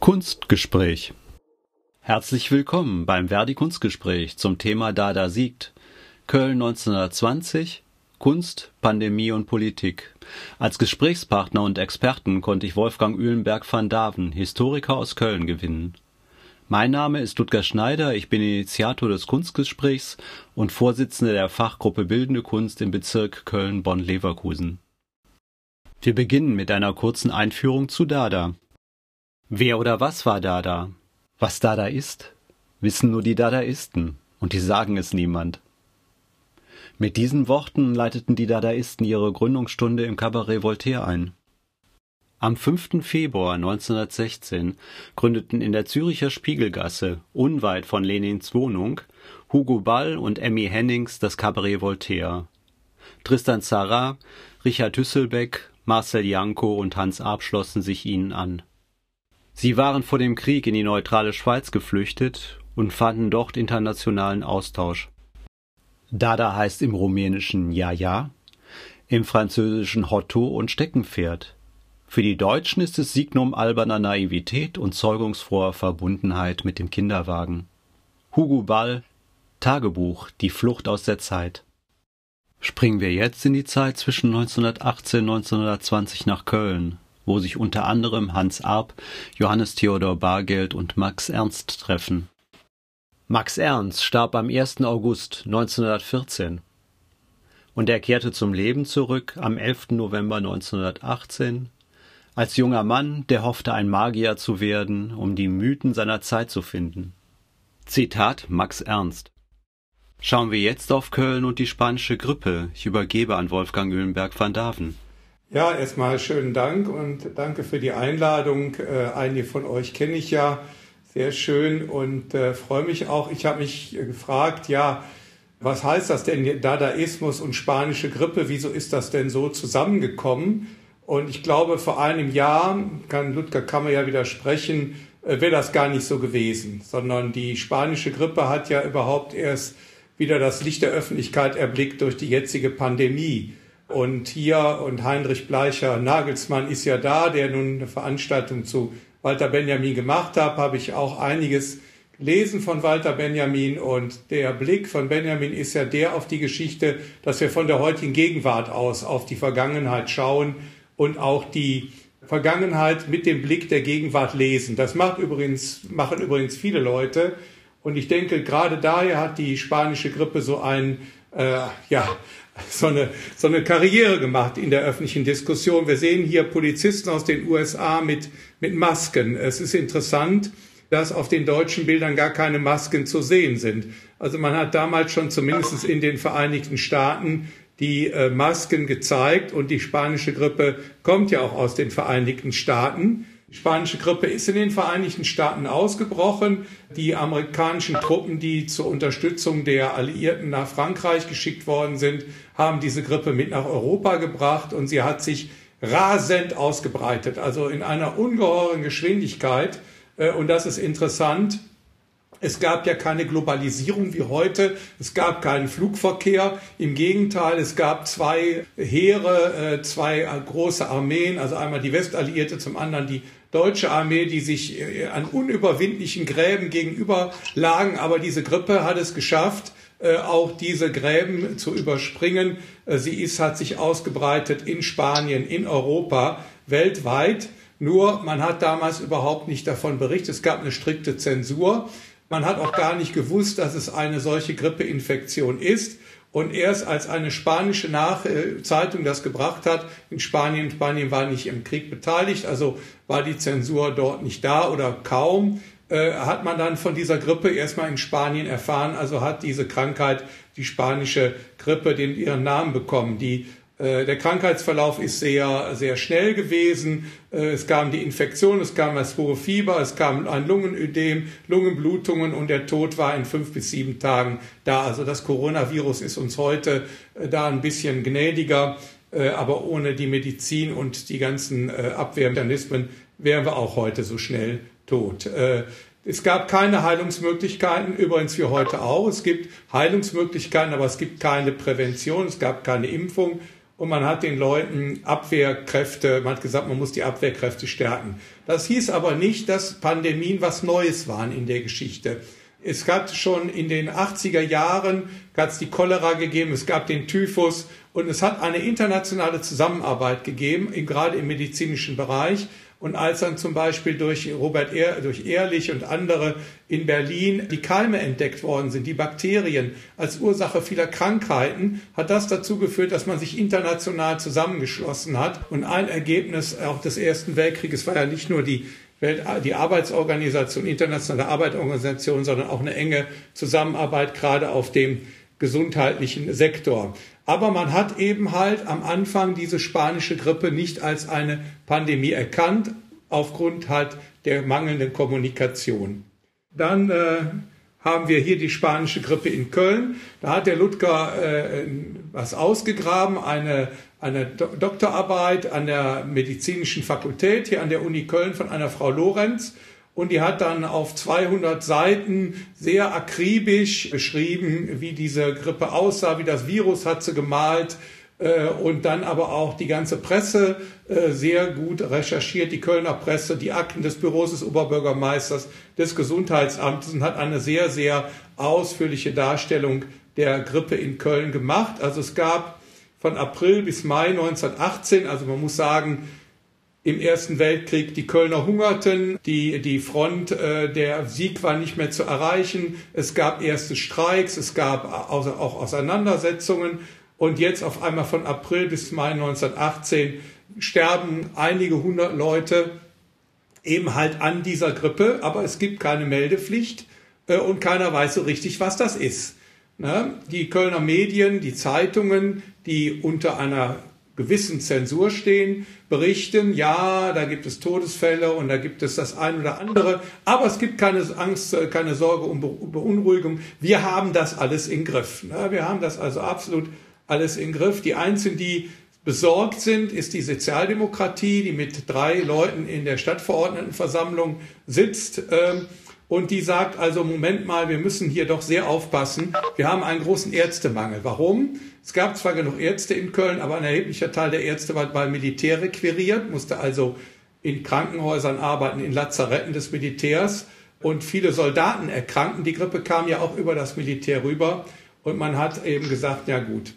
Kunstgespräch. Herzlich willkommen beim Verdi Kunstgespräch zum Thema Dada siegt. Köln 1920, Kunst, Pandemie und Politik. Als Gesprächspartner und Experten konnte ich Wolfgang Uhlenberg van Daven, Historiker aus Köln, gewinnen. Mein Name ist Ludger Schneider, ich bin Initiator des Kunstgesprächs und Vorsitzender der Fachgruppe Bildende Kunst im Bezirk Köln-Bonn-Leverkusen. Wir beginnen mit einer kurzen Einführung zu Dada. Wer oder was war Dada? Was Dada ist, wissen nur die Dadaisten, und die sagen es niemand. Mit diesen Worten leiteten die Dadaisten ihre Gründungsstunde im Cabaret Voltaire ein. Am 5. Februar 1916 gründeten in der Züricher Spiegelgasse, unweit von Lenins Wohnung, Hugo Ball und Emmy Hennings das Cabaret Voltaire. Tristan Tzara, Richard Hüsselbeck, Marcel Janko und Hans Arp schlossen sich ihnen an. Sie waren vor dem Krieg in die neutrale Schweiz geflüchtet und fanden dort internationalen Austausch. Dada heißt im Rumänischen Ja Ja, im Französischen Hotto und Steckenpferd. Für die Deutschen ist es Signum alberner Naivität und zeugungsfroher Verbundenheit mit dem Kinderwagen. Hugo Ball Tagebuch Die Flucht aus der Zeit. Springen wir jetzt in die Zeit zwischen 1918 und 1920 nach Köln, wo sich unter anderem Hans Arp, Johannes Theodor Bargeld und Max Ernst treffen. Max Ernst starb am 1. August 1914 und er kehrte zum Leben zurück am 11. November 1918 als junger Mann, der hoffte, ein Magier zu werden, um die Mythen seiner Zeit zu finden. Zitat Max Ernst Schauen wir jetzt auf Köln und die spanische Grippe. Ich übergebe an Wolfgang Öhlenberg van Daven. Ja, erstmal schönen Dank und danke für die Einladung. Äh, einige von euch kenne ich ja sehr schön und äh, freue mich auch. Ich habe mich gefragt, ja, was heißt das denn Dadaismus und spanische Grippe? Wieso ist das denn so zusammengekommen? Und ich glaube, vor einem Jahr, kann Ludger Kammer ja widersprechen, äh, wäre das gar nicht so gewesen, sondern die spanische Grippe hat ja überhaupt erst wieder das Licht der Öffentlichkeit erblickt durch die jetzige Pandemie. Und hier, und Heinrich Bleicher Nagelsmann ist ja da, der nun eine Veranstaltung zu Walter Benjamin gemacht hat, habe ich auch einiges gelesen von Walter Benjamin. Und der Blick von Benjamin ist ja der auf die Geschichte, dass wir von der heutigen Gegenwart aus auf die Vergangenheit schauen und auch die Vergangenheit mit dem Blick der Gegenwart lesen. Das macht übrigens, machen übrigens viele Leute. Und ich denke, gerade daher hat die spanische Grippe so ein, äh, ja, so eine, so eine Karriere gemacht in der öffentlichen Diskussion. Wir sehen hier Polizisten aus den USA mit, mit Masken. Es ist interessant, dass auf den deutschen Bildern gar keine Masken zu sehen sind. Also man hat damals schon zumindest in den Vereinigten Staaten die äh, Masken gezeigt und die spanische Grippe kommt ja auch aus den Vereinigten Staaten. Die spanische Grippe ist in den Vereinigten Staaten ausgebrochen. Die amerikanischen Truppen, die zur Unterstützung der Alliierten nach Frankreich geschickt worden sind, haben diese Grippe mit nach Europa gebracht und sie hat sich rasend ausgebreitet, also in einer ungeheuren Geschwindigkeit. Äh, und das ist interessant. Es gab ja keine Globalisierung wie heute. Es gab keinen Flugverkehr. Im Gegenteil, es gab zwei Heere, äh, zwei große Armeen, also einmal die Westalliierte, zum anderen die deutsche Armee, die sich äh, an unüberwindlichen Gräben gegenüber lagen. Aber diese Grippe hat es geschafft, äh, auch diese Gräben zu überspringen. Sie ist, hat sich ausgebreitet in Spanien, in Europa, weltweit. Nur man hat damals überhaupt nicht davon berichtet. Es gab eine strikte Zensur. Man hat auch gar nicht gewusst, dass es eine solche Grippeinfektion ist. Und erst als eine spanische Nach äh, Zeitung das gebracht hat, in Spanien, Spanien war nicht im Krieg beteiligt, also war die Zensur dort nicht da oder kaum, äh, hat man dann von dieser Grippe erstmal in Spanien erfahren, also hat diese Krankheit, die spanische Grippe, den ihren Namen bekommen. Die der Krankheitsverlauf ist sehr, sehr schnell gewesen. Äh, es kam die Infektion, es kam das hohe Fieber, es kam ein Lungenödem, Lungenblutungen und der Tod war in fünf bis sieben Tagen da. Also das Coronavirus ist uns heute äh, da ein bisschen gnädiger, aber ohne die Medizin und die ganzen Abwehrmechanismen wären wir auch heute so schnell tot. Es gab keine Heilungsmöglichkeiten, übrigens wie heute auch. Es gibt Heilungsmöglichkeiten, aber es gibt keine Prävention, es gab keine Impfung und man hat den Leuten Abwehrkräfte, man hat gesagt, man muss die Abwehrkräfte stärken. Das hieß aber nicht, dass Pandemien was Neues waren in der Geschichte. Es gab schon in den 80er Jahren hat es die Cholera gegeben, es gab den Typhus und es hat eine internationale Zusammenarbeit gegeben, gerade im medizinischen Bereich. Und als dann zum Beispiel durch Robert Ehr, durch Ehrlich und andere in Berlin die Keime entdeckt worden sind, die Bakterien als Ursache vieler Krankheiten, hat das dazu geführt, dass man sich international zusammengeschlossen hat. Und ein Ergebnis auch des Ersten Weltkrieges war ja nicht nur die Welt, die Arbeitsorganisation, internationale Arbeitsorganisation, sondern auch eine enge Zusammenarbeit gerade auf dem gesundheitlichen Sektor. Aber man hat eben halt am Anfang diese spanische Grippe nicht als eine Pandemie erkannt, aufgrund halt der mangelnden Kommunikation. Dann äh, haben wir hier die spanische Grippe in Köln. Da hat der Ludger äh, was ausgegraben, eine, eine Do Doktorarbeit an der medizinischen Fakultät hier an der Uni Köln von einer Frau Lorenz und die hat dann auf 200 Seiten sehr akribisch beschrieben, wie diese Grippe aussah, wie das Virus hat sie gemalt äh, und dann aber auch die ganze Presse äh, sehr gut recherchiert, die Kölner Presse, die Akten des Büros des Oberbürgermeisters, des Gesundheitsamtes und hat eine sehr, sehr ausführliche Darstellung der Grippe in Köln gemacht. Also es gab von April bis Mai 1918, also man muss sagen, im Ersten Weltkrieg die Kölner hungerten, die, die Front, äh, der Sieg war nicht mehr zu erreichen, es gab erste Streiks, es gab auch Auseinandersetzungen und jetzt auf einmal von April bis Mai 1918 sterben einige hundert Leute eben halt an dieser Grippe, aber es gibt keine Meldepflicht äh, und keiner weiß so richtig, was das ist. Ne? Die Kölner Medien, die Zeitungen, die unter einer gewissen Zensur stehen, berichten, ja, da gibt es Todesfälle und da gibt es das eine oder andere, aber es gibt keine Angst, keine Sorge um Beunruhigung. Wir haben das alles im Griff. Ne? Wir haben das also absolut alles im Griff. Die Einzigen, die besorgt sind, ist die Sozialdemokratie, die mit drei Leuten in der Stadtverordnetenversammlung sitzt. Ähm, und die sagt also, Moment mal, wir müssen hier doch sehr aufpassen. Wir haben einen großen Ärztemangel. Warum? Es gab zwar genug Ärzte in Köln, aber ein erheblicher Teil der Ärzte war beim Militär requiriert, musste also in Krankenhäusern arbeiten, in Lazaretten des Militärs. Und viele Soldaten erkrankten. Die Grippe kam ja auch über das Militär rüber. Und man hat eben gesagt, ja gut.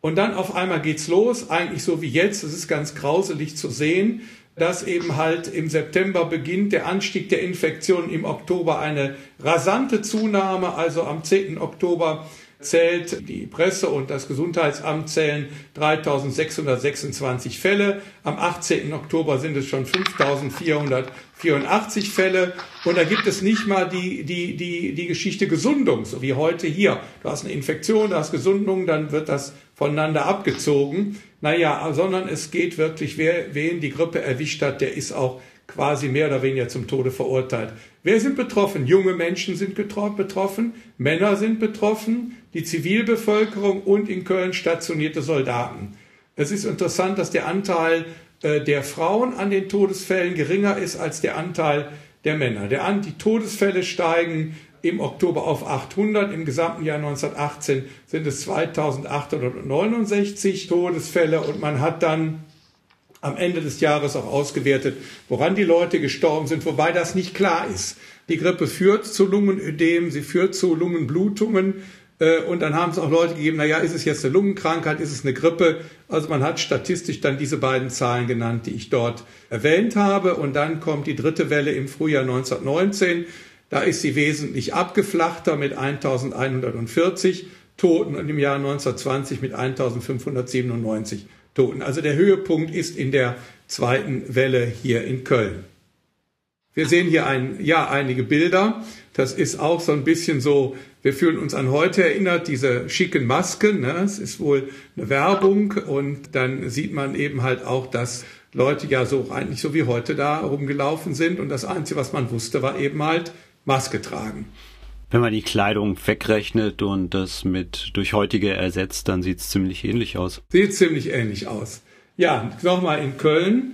Und dann auf einmal geht's los, eigentlich so wie jetzt. Es ist ganz grauselig zu sehen, dass eben halt im September beginnt der Anstieg der Infektionen, im Oktober eine rasante Zunahme. Also am 10. Oktober zählt die Presse und das Gesundheitsamt zählen 3626 Fälle. Am 18. Oktober sind es schon 5484 Fälle. Und da gibt es nicht mal die, die, die, die Geschichte Gesundung, so wie heute hier. Du hast eine Infektion, du hast Gesundung, dann wird das voneinander abgezogen. Naja, sondern es geht wirklich, wer, wen die Grippe erwischt hat, der ist auch quasi mehr oder weniger zum Tode verurteilt. Wer sind betroffen? Junge Menschen sind betroffen, Männer sind betroffen, die Zivilbevölkerung und in Köln stationierte Soldaten. Es ist interessant, dass der Anteil äh, der Frauen an den Todesfällen geringer ist als der Anteil der Männer. Die Todesfälle steigen im Oktober auf 800. Im gesamten Jahr 1918 sind es 2869 Todesfälle und man hat dann am Ende des Jahres auch ausgewertet, woran die Leute gestorben sind, wobei das nicht klar ist. Die Grippe führt zu Lungenödem, sie führt zu Lungenblutungen. Äh, und dann haben es auch Leute gegeben, naja, ist es jetzt eine Lungenkrankheit, ist es eine Grippe? Also man hat statistisch dann diese beiden Zahlen genannt, die ich dort erwähnt habe. Und dann kommt die dritte Welle im Frühjahr 1919. Da ist sie wesentlich abgeflachter mit 1140 Toten und im Jahr 1920 mit 1597 Toten. Also der Höhepunkt ist in der zweiten Welle hier in Köln. Wir sehen hier ein, ja, einige Bilder. Das ist auch so ein bisschen so, wir fühlen uns an heute erinnert, diese schicken Masken. Ne? Es ist wohl eine Werbung und dann sieht man eben halt auch, dass Leute ja so eigentlich so wie heute da rumgelaufen sind und das Einzige, was man wusste, war eben halt Maske tragen. Wenn man die Kleidung wegrechnet und das mit durch heutige ersetzt, dann sieht es ziemlich ähnlich aus. Sieht ziemlich ähnlich aus. Ja, nochmal in Köln.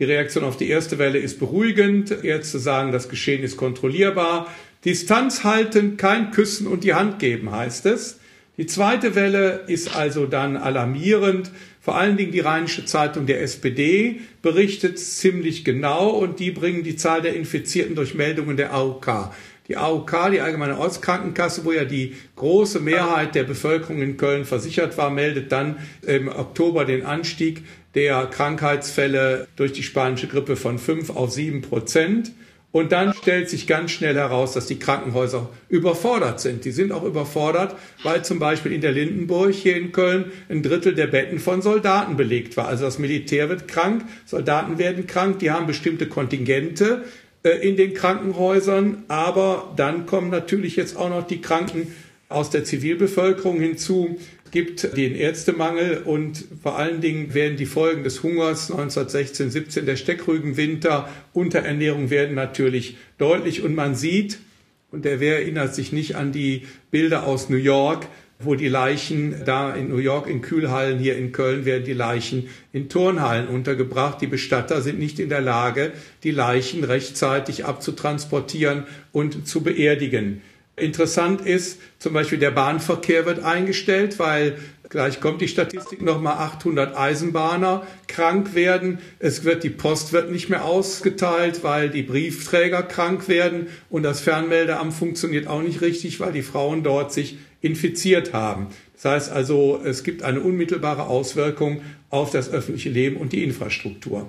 Die Reaktion auf die erste Welle ist beruhigend. Ärzte sagen, das Geschehen ist kontrollierbar. Distanz halten, kein Küssen und die Hand geben, heißt es. Die zweite Welle ist also dann alarmierend. Vor allen Dingen die Rheinische Zeitung der SPD berichtet ziemlich genau und die bringen die Zahl der Infizierten durch Meldungen der AOK. Die AOK, die Allgemeine Ortskrankenkasse, wo ja die große Mehrheit der Bevölkerung in Köln versichert war, meldet dann im Oktober den Anstieg der Krankheitsfälle durch die spanische Grippe von fünf auf sieben Prozent. Und dann stellt sich ganz schnell heraus, dass die Krankenhäuser überfordert sind. Die sind auch überfordert, weil zum Beispiel in der Lindenburg hier in Köln ein Drittel der Betten von Soldaten belegt war. Also das Militär wird krank, Soldaten werden krank, die haben bestimmte Kontingente, in den Krankenhäusern, aber dann kommen natürlich jetzt auch noch die Kranken aus der Zivilbevölkerung hinzu, gibt den Ärztemangel und vor allen Dingen werden die Folgen des Hungers 1916, 17, der Steckrügenwinter, Unterernährung werden natürlich deutlich. Und man sieht, und der wer erinnert sich nicht an die Bilder aus New York, wo die Leichen da in New York in Kühlhallen, hier in Köln werden die Leichen in Turnhallen untergebracht. Die Bestatter sind nicht in der Lage, die Leichen rechtzeitig abzutransportieren und zu beerdigen. Interessant ist, zum Beispiel der Bahnverkehr wird eingestellt, weil gleich kommt die Statistik nochmal 800 Eisenbahner krank werden. Es wird, die Post wird nicht mehr ausgeteilt, weil die Briefträger krank werden und das Fernmeldeamt funktioniert auch nicht richtig, weil die Frauen dort sich infiziert haben. Das heißt also, es gibt eine unmittelbare Auswirkung auf das öffentliche Leben und die Infrastruktur.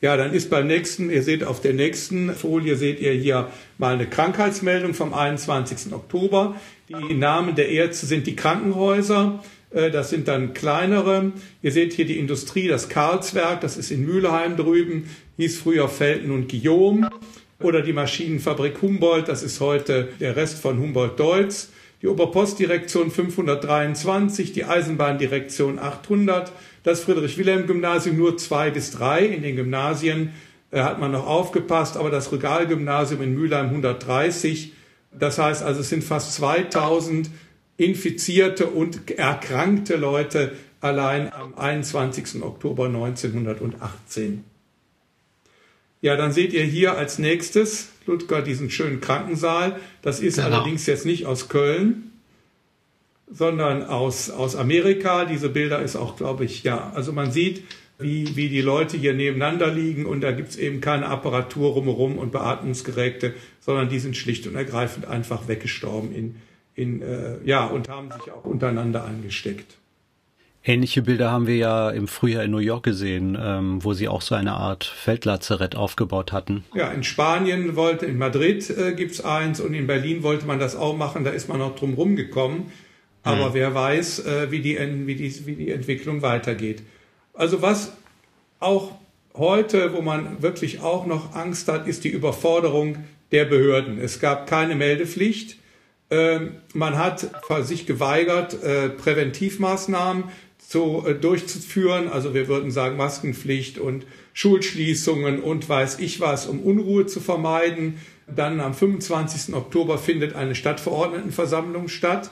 Ja, dann ist beim nächsten, ihr seht auf der nächsten Folie, seht ihr hier mal eine Krankheitsmeldung vom 21. Oktober. Die Namen der Ärzte sind die Krankenhäuser. Äh, das sind dann kleinere. Ihr seht hier die Industrie, das Karlswerk, das ist in Mülheim drüben, hieß früher Felten und Guillaume. Oder die Maschinenfabrik Humboldt, das ist heute der Rest von Humboldt-Deutz die Oberpostdirektion 523, die Eisenbahndirektion 800, das Friedrich-Wilhelm-Gymnasium nur zwei bis drei. In den Gymnasien äh, hat man noch aufgepasst, aber das Regalgymnasium in Mülheim 130. Das heißt also, es sind fast 2000 infizierte und erkrankte Leute allein am 21. Oktober 1918. Ja, dann seht ihr hier als nächstes Ludger diesen schönen Krankensaal. Das ist genau. allerdings jetzt nicht aus Köln, sondern aus, aus Amerika. Diese Bilder ist auch, glaube ich, ja, also man sieht, wie, wie die Leute hier nebeneinander liegen und da gibt's eben keine Apparatur rumherum und Beatmungsgeräte, sondern die sind schlicht und ergreifend einfach weggestorben in, in äh, ja, und haben sich auch untereinander angesteckt. Ähnliche Bilder haben wir ja im Frühjahr in New York gesehen, ähm, wo sie auch so eine Art Feldlazarett aufgebaut hatten. Ja, in Spanien wollte, in Madrid äh, gibt's eins und in Berlin wollte man das auch machen, da ist man noch drum rumgekommen. Aber hm. wer weiß, äh, wie, die, wie, die, wie die Entwicklung weitergeht. Also was auch heute, wo man wirklich auch noch Angst hat, ist die Überforderung der Behörden. Es gab keine Meldepflicht. Ähm, man hat sich geweigert, äh, Präventivmaßnahmen so äh, durchzuführen. Also wir würden sagen Maskenpflicht und Schulschließungen und weiß ich was, um Unruhe zu vermeiden. Dann am 25. Oktober findet eine Stadtverordnetenversammlung statt.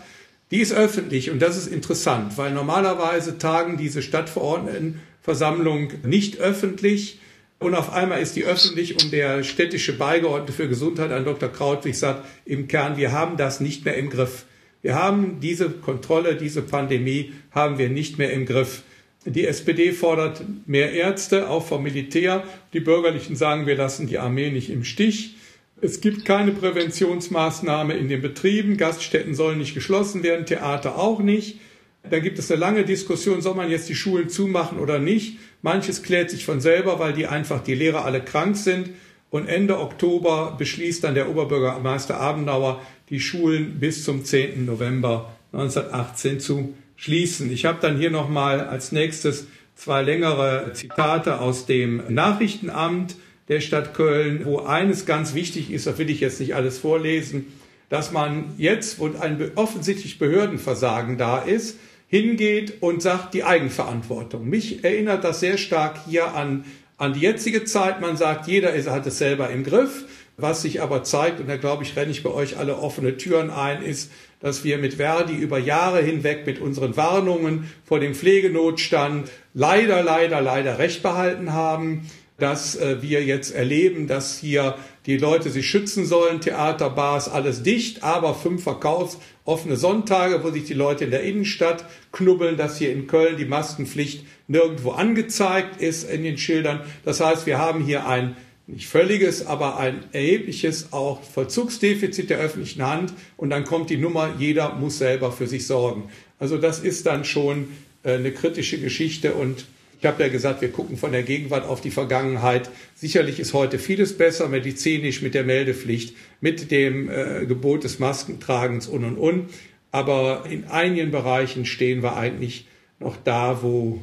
Die ist öffentlich und das ist interessant, weil normalerweise tagen diese Stadtverordnetenversammlung nicht öffentlich und auf einmal ist die öffentlich und der städtische Beigeordnete für Gesundheit, ein Dr. Krautwig, sagt im Kern, wir haben das nicht mehr im Griff. Wir haben diese Kontrolle, diese Pandemie haben wir nicht mehr im Griff. Die SPD fordert mehr Ärzte, auch vom Militär. Die Bürgerlichen sagen, wir lassen die Armee nicht im Stich. Es gibt keine Präventionsmaßnahme in den Betrieben. Gaststätten sollen nicht geschlossen werden, Theater auch nicht. Da gibt es eine lange Diskussion, soll man jetzt die Schulen zumachen oder nicht. Manches klärt sich von selber, weil die einfach die Lehrer alle krank sind. Und Ende Oktober beschließt dann der Oberbürgermeister Abenauer, die Schulen bis zum 10. November 1918 zu schließen. Ich habe dann hier nochmal als nächstes zwei längere Zitate aus dem Nachrichtenamt der Stadt Köln, wo eines ganz wichtig ist, das will ich jetzt nicht alles vorlesen, dass man jetzt, wo ein offensichtlich Behördenversagen da ist, hingeht und sagt die Eigenverantwortung. Mich erinnert das sehr stark hier an, an die jetzige Zeit. Man sagt, jeder ist, hat es selber im Griff. Was sich aber zeigt, und da glaube ich, renne ich bei euch alle offene Türen ein, ist, dass wir mit Verdi über Jahre hinweg mit unseren Warnungen vor dem Pflegenotstand leider, leider, leider recht behalten haben. dass äh, wir jetzt erleben, dass hier die Leute sich schützen sollen, Theater, Bars, alles dicht, aber fünf verkaufsoffene Sonntage, wo sich die Leute in der Innenstadt knubbeln, dass hier in Köln die Maskenpflicht nirgendwo angezeigt ist in den Schildern. Das heißt, wir haben hier ein nicht völliges, aber ein erhebliches auch Vollzugsdefizit der öffentlichen Hand und dann kommt die Nummer, jeder muss selber für sich sorgen. Also das ist dann schon äh, eine kritische Geschichte und ich habe ja gesagt, wir gucken von der Gegenwart auf die Vergangenheit. Sicherlich ist heute vieles besser, medizinisch mit der Meldepflicht, mit dem äh, Gebot des Maskentragens und und und. Aber in einigen Bereichen stehen wir eigentlich noch da, wo,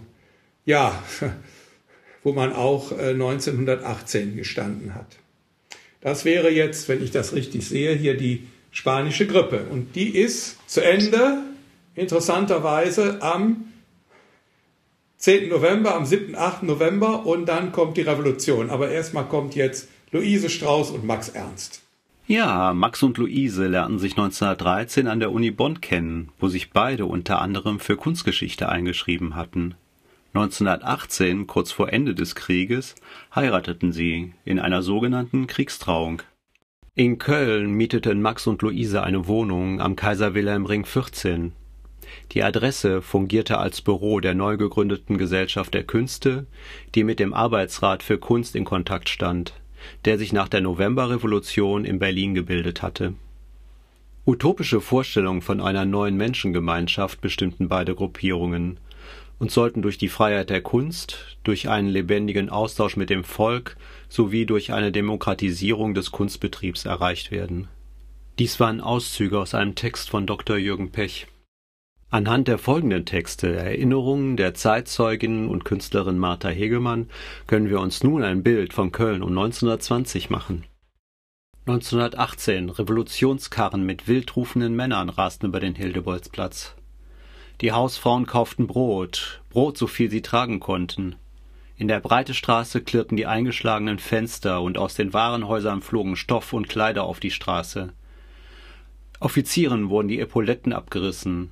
ja, wo man auch äh, 1918 gestanden hat. Das wäre jetzt, wenn ich das richtig sehe, hier die spanische Grippe. Und die ist zu Ende, interessanterweise, am 10. November, am 7., 8. November und dann kommt die Revolution. Aber erstmal kommt jetzt Luise Strauß und Max Ernst. Ja, Max und Luise lernten sich 1913 an der Uni Bonn kennen, wo sich beide unter anderem für Kunstgeschichte eingeschrieben hatten. 1918, kurz vor Ende des Krieges, heirateten sie in einer sogenannten Kriegstrauung. In Köln mieteten Max und Luise eine Wohnung am Kaiser Wilhelm Ring 14. Die Adresse fungierte als Büro der neu gegründeten Gesellschaft der Künste, die mit dem Arbeitsrat für Kunst in Kontakt stand, der sich nach der Novemberrevolution in Berlin gebildet hatte. Utopische Vorstellungen von einer neuen Menschengemeinschaft bestimmten beide Gruppierungen und sollten durch die Freiheit der Kunst, durch einen lebendigen Austausch mit dem Volk sowie durch eine Demokratisierung des Kunstbetriebs erreicht werden. Dies waren Auszüge aus einem Text von Dr. Jürgen Pech. Anhand der folgenden Texte, Erinnerungen der Zeitzeugin und Künstlerin Martha Hegemann, können wir uns nun ein Bild von Köln um 1920 machen. 1918 Revolutionskarren mit wildrufenden Männern rasten über den Hildebolzplatz. Die Hausfrauen kauften Brot, Brot so viel sie tragen konnten. In der breite Straße klirrten die eingeschlagenen Fenster und aus den Warenhäusern flogen Stoff und Kleider auf die Straße. Offizieren wurden die Epauletten abgerissen,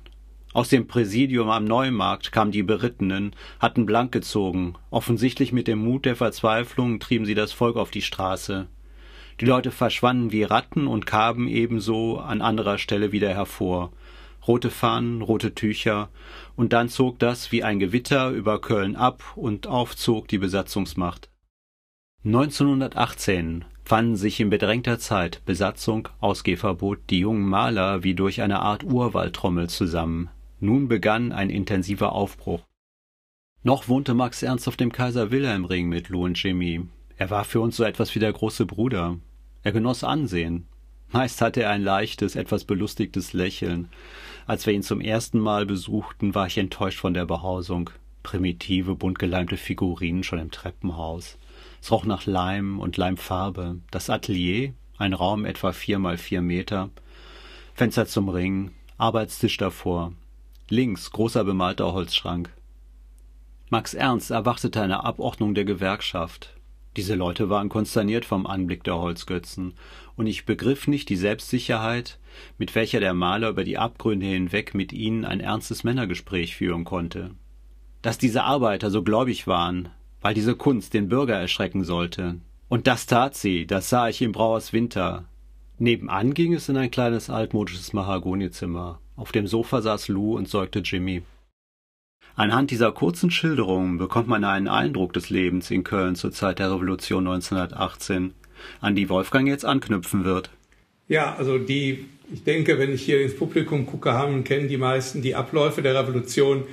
aus dem Präsidium am Neumarkt kamen die Berittenen, hatten blank gezogen. Offensichtlich mit dem Mut der Verzweiflung trieben sie das Volk auf die Straße. Die Leute verschwanden wie Ratten und kamen ebenso an anderer Stelle wieder hervor. Rote Fahnen, rote Tücher, und dann zog das wie ein Gewitter über Köln ab und aufzog die Besatzungsmacht. 1918 fanden sich in bedrängter Zeit Besatzung, Ausgehverbot, die jungen Maler wie durch eine Art Urwaldtrommel zusammen. Nun begann ein intensiver Aufbruch. Noch wohnte Max Ernst auf dem Kaiser Wilhelm Ring mit Lou und Jimmy. Er war für uns so etwas wie der große Bruder. Er genoss Ansehen. Meist hatte er ein leichtes, etwas belustigtes Lächeln. Als wir ihn zum ersten Mal besuchten, war ich enttäuscht von der Behausung. Primitive, buntgeleimte Figurinen schon im Treppenhaus. Es roch nach Leim und Leimfarbe. Das Atelier, ein Raum etwa vier mal vier Meter. Fenster zum Ring, Arbeitstisch davor, Links großer bemalter Holzschrank. Max Ernst erwartete eine Abordnung der Gewerkschaft. Diese Leute waren konsterniert vom Anblick der Holzgötzen, und ich begriff nicht die Selbstsicherheit, mit welcher der Maler über die Abgründe hinweg mit ihnen ein ernstes Männergespräch führen konnte. Dass diese Arbeiter so gläubig waren, weil diese Kunst den Bürger erschrecken sollte. Und das tat sie, das sah ich im Brauers Winter. Nebenan ging es in ein kleines altmodisches Mahagonizimmer. Auf dem Sofa saß Lou und säugte Jimmy. Anhand dieser kurzen Schilderungen bekommt man einen Eindruck des Lebens in Köln zur Zeit der Revolution 1918, an die Wolfgang jetzt anknüpfen wird. Ja, also die, ich denke, wenn ich hier ins Publikum gucke, haben kennen die meisten die Abläufe der Revolution.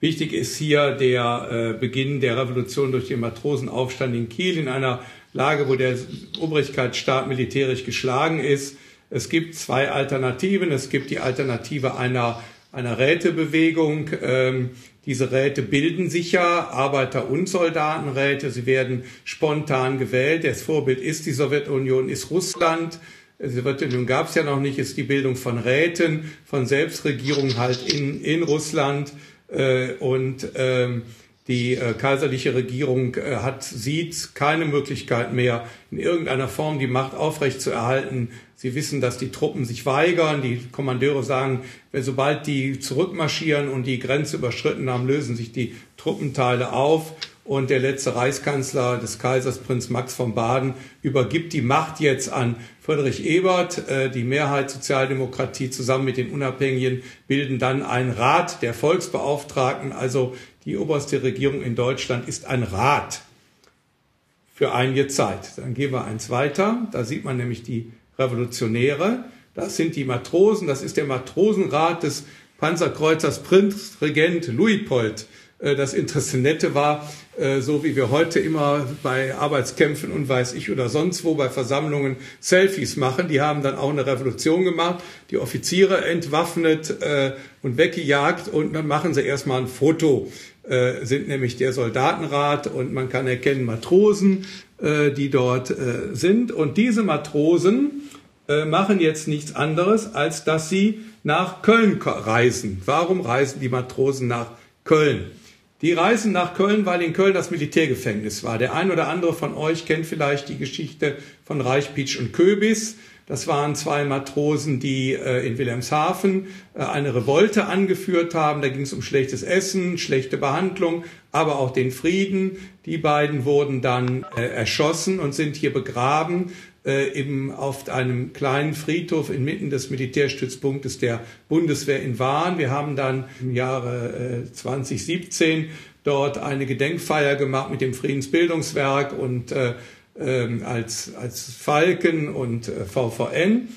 Wichtig ist hier der äh, Beginn der Revolution durch den Matrosenaufstand in Kiel in einer Lage, wo der Obrigkeitsstaat militärisch geschlagen ist. Es gibt zwei Alternativen. Es gibt die Alternative einer, einer Rätebewegung. Ähm, diese Räte bilden sich ja, Arbeiter- und Soldatenräte. Sie werden spontan gewählt. Das Vorbild ist die Sowjetunion, ist Russland. Die Sowjetunion gab es ja noch nicht, ist die Bildung von Räten, von Selbstregierung halt in, in Russland. Äh, und ähm, die äh, kaiserliche Regierung äh, hat, sieht keine Möglichkeit mehr, in irgendeiner Form die Macht aufrechtzuerhalten, Sie wissen, dass die Truppen sich weigern. Die Kommandeure sagen, sobald die zurückmarschieren und die Grenze überschritten haben, lösen sich die Truppenteile auf. Und der letzte Reichskanzler des Kaisers, Prinz Max von Baden, übergibt die Macht jetzt an Friedrich Ebert. Äh, die Mehrheit Sozialdemokratie zusammen mit den Unabhängigen bilden dann einen Rat der Volksbeauftragten. Also die oberste Regierung in Deutschland ist ein Rat für einige Zeit. Dann gehen wir eins weiter. Da sieht man nämlich die Revolutionäre. Das sind die Matrosen. Das ist der Matrosenrat des Panzerkreuzers Prinzregent Luitpold. Äh, das Interessante war, äh, so wie wir heute immer bei Arbeitskämpfen und weiß ich oder sonst wo bei Versammlungen Selfies machen, die haben dann auch eine Revolution gemacht, die Offiziere entwaffnet äh, und weggejagt und dann machen sie erstmal ein Foto, sind nämlich der Soldatenrat und man kann erkennen Matrosen, die dort sind und diese Matrosen machen jetzt nichts anderes, als dass sie nach Köln reisen. Warum reisen die Matrosen nach Köln? Die reisen nach Köln, weil in Köln das Militärgefängnis war. Der ein oder andere von euch kennt vielleicht die Geschichte von Reichpitsch und Köbis. Das waren zwei Matrosen, die äh, in Wilhelmshaven äh, eine Revolte angeführt haben. Da ging es um schlechtes Essen, schlechte Behandlung, aber auch den Frieden. Die beiden wurden dann äh, erschossen und sind hier begraben äh, eben auf einem kleinen Friedhof inmitten des Militärstützpunktes der Bundeswehr in Wahn. Wir haben dann im Jahre äh, 2017 dort eine Gedenkfeier gemacht mit dem Friedensbildungswerk und äh, äh, als, als Falken und äh, VVN.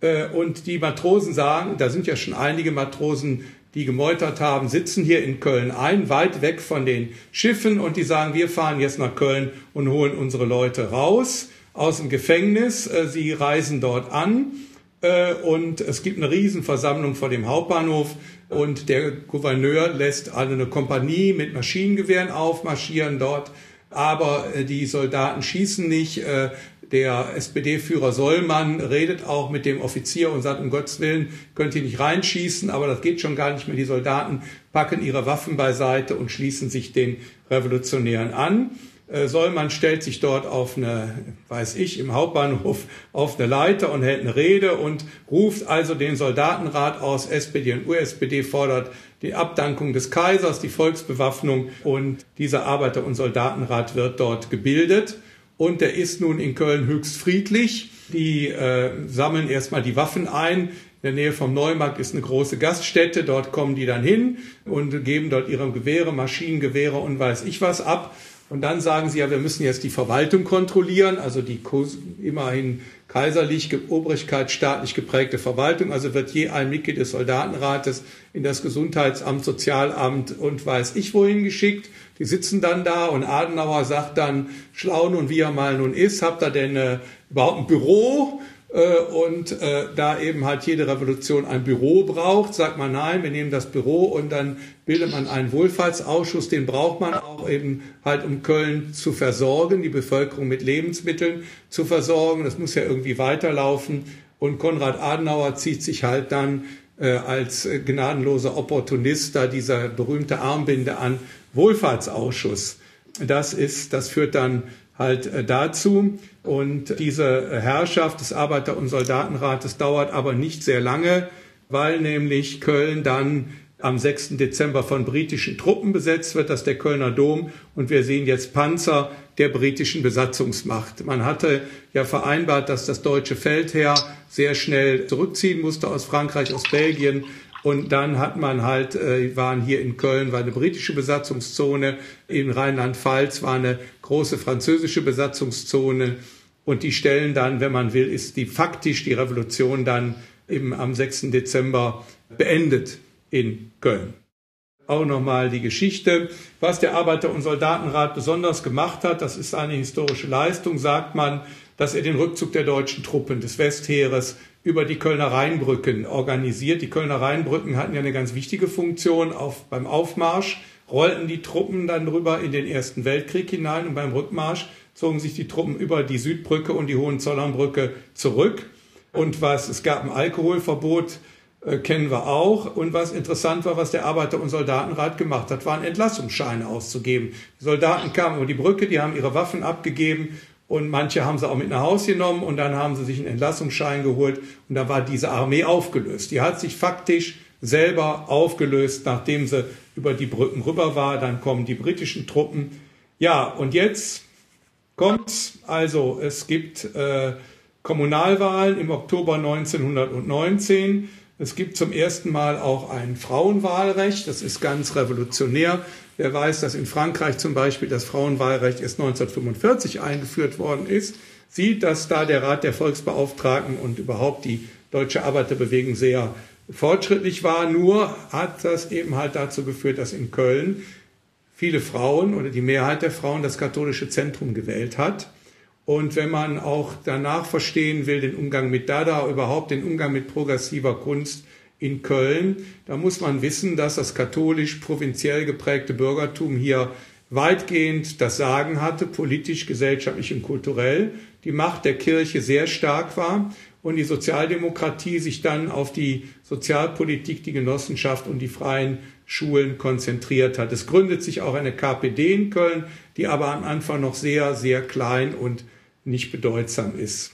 Äh, und die Matrosen sagen, da sind ja schon einige Matrosen, die gemeutert haben, sitzen hier in Köln ein, weit weg von den Schiffen und die sagen, wir fahren jetzt nach Köln und holen unsere Leute raus aus dem Gefängnis. Äh, sie reisen dort an äh, und es gibt eine Riesenversammlung vor dem Hauptbahnhof und der Gouverneur lässt alle eine Kompanie mit Maschinengewehren aufmarschieren dort, aber äh, die Soldaten schießen nicht. Der SPD-Führer Sollmann redet auch mit dem Offizier und sagt, um Gottes Willen könnt ihr nicht reinschießen, aber das geht schon gar nicht mehr. Die Soldaten packen ihre Waffen beiseite und schließen sich den Revolutionären an. Äh, Sollmann stellt sich dort auf eine, weiß ich, im Hauptbahnhof auf eine Leiter und hält eine Rede und ruft also den Soldatenrat aus. SPD und USPD fordert die Abdankung des Kaisers, die Volksbewaffnung und dieser Arbeiter- und Soldatenrat wird dort gebildet. Und der ist nun in Köln höchst friedlich. Die äh, sammeln erstmal die Waffen ein. In der Nähe vom Neumarkt ist eine große Gaststätte. Dort kommen die dann hin und geben dort ihre Gewehre, Maschinengewehre und weiß ich was ab. Und dann sagen sie ja, wir müssen jetzt die Verwaltung kontrollieren, also die immerhin kaiserlich, obrigkeitsstaatlich geprägte Verwaltung. Also wird je ein Mitglied des Soldatenrates in das Gesundheitsamt, Sozialamt und weiß ich wohin geschickt. Die sitzen dann da und Adenauer sagt dann, schlau nun wie er mal nun ist, habt ihr denn äh, überhaupt ein Büro? Äh, und äh, da eben halt jede Revolution ein Büro braucht, sagt man nein, wir nehmen das Büro und dann bildet man einen Wohlfahrtsausschuss, den braucht man auch eben halt, um Köln zu versorgen, die Bevölkerung mit Lebensmitteln zu versorgen. Das muss ja irgendwie weiterlaufen. Und Konrad Adenauer zieht sich halt dann äh, als gnadenloser Opportunist da dieser berühmte Armbinde an Wohlfahrtsausschuss. Das ist, das führt dann halt äh, dazu. Und diese Herrschaft des Arbeiter- und Soldatenrates dauert aber nicht sehr lange, weil nämlich Köln dann am 6. Dezember von britischen Truppen besetzt wird, das ist der Kölner Dom, und wir sehen jetzt Panzer der britischen Besatzungsmacht. Man hatte ja vereinbart, dass das deutsche Feldheer sehr schnell zurückziehen musste aus Frankreich, aus Belgien, und dann hat man halt, äh, waren hier in Köln war eine britische Besatzungszone, in Rheinland-Pfalz war eine große französische Besatzungszone. Und die stellen dann, wenn man will, ist die faktisch die Revolution dann eben am 6. Dezember beendet in Köln. Auch nochmal die Geschichte. Was der Arbeiter- und Soldatenrat besonders gemacht hat, das ist eine historische Leistung, sagt man, dass er den Rückzug der deutschen Truppen des Westheeres über die Kölner Rheinbrücken organisiert. Die Kölner Rheinbrücken hatten ja eine ganz wichtige Funktion auf, beim Aufmarsch, rollten die Truppen dann rüber in den Ersten Weltkrieg hinein und beim Rückmarsch zogen sich die Truppen über die Südbrücke und die Hohenzollernbrücke zurück. Und was, es gab ein Alkoholverbot, äh, kennen wir auch. Und was interessant war, was der Arbeiter- und Soldatenrat gemacht hat, waren Entlassungsscheine auszugeben. Die Soldaten kamen über die Brücke, die haben ihre Waffen abgegeben und manche haben sie auch mit nach Hause genommen und dann haben sie sich einen Entlassungsschein geholt und da war diese Armee aufgelöst. Die hat sich faktisch selber aufgelöst, nachdem sie über die Brücken rüber war. Dann kommen die britischen Truppen. Ja, und jetzt kommt's. Also es gibt äh, Kommunalwahlen im Oktober 1919. Es gibt zum ersten Mal auch ein Frauenwahlrecht. Das ist ganz revolutionär. Wer weiß, dass in Frankreich zum Beispiel das Frauenwahlrecht erst 1945 eingeführt worden ist, sieht, dass da der Rat der Volksbeauftragten und überhaupt die deutsche Arbeiterbewegung sehr fortschrittlich war. Nur hat das eben halt dazu geführt, dass in Köln viele Frauen oder die Mehrheit der Frauen das katholische Zentrum gewählt hat. Und wenn man auch danach verstehen will, den Umgang mit Dada, überhaupt den Umgang mit progressiver Kunst in Köln, da muss man wissen, dass das katholisch provinziell geprägte Bürgertum hier weitgehend das Sagen hatte, politisch, gesellschaftlich und kulturell, die Macht der Kirche sehr stark war und die Sozialdemokratie sich dann auf die Sozialpolitik, die Genossenschaft und die freien Schulen konzentriert hat. Es gründet sich auch eine KPD in Köln, die aber am Anfang noch sehr, sehr klein und nicht bedeutsam ist.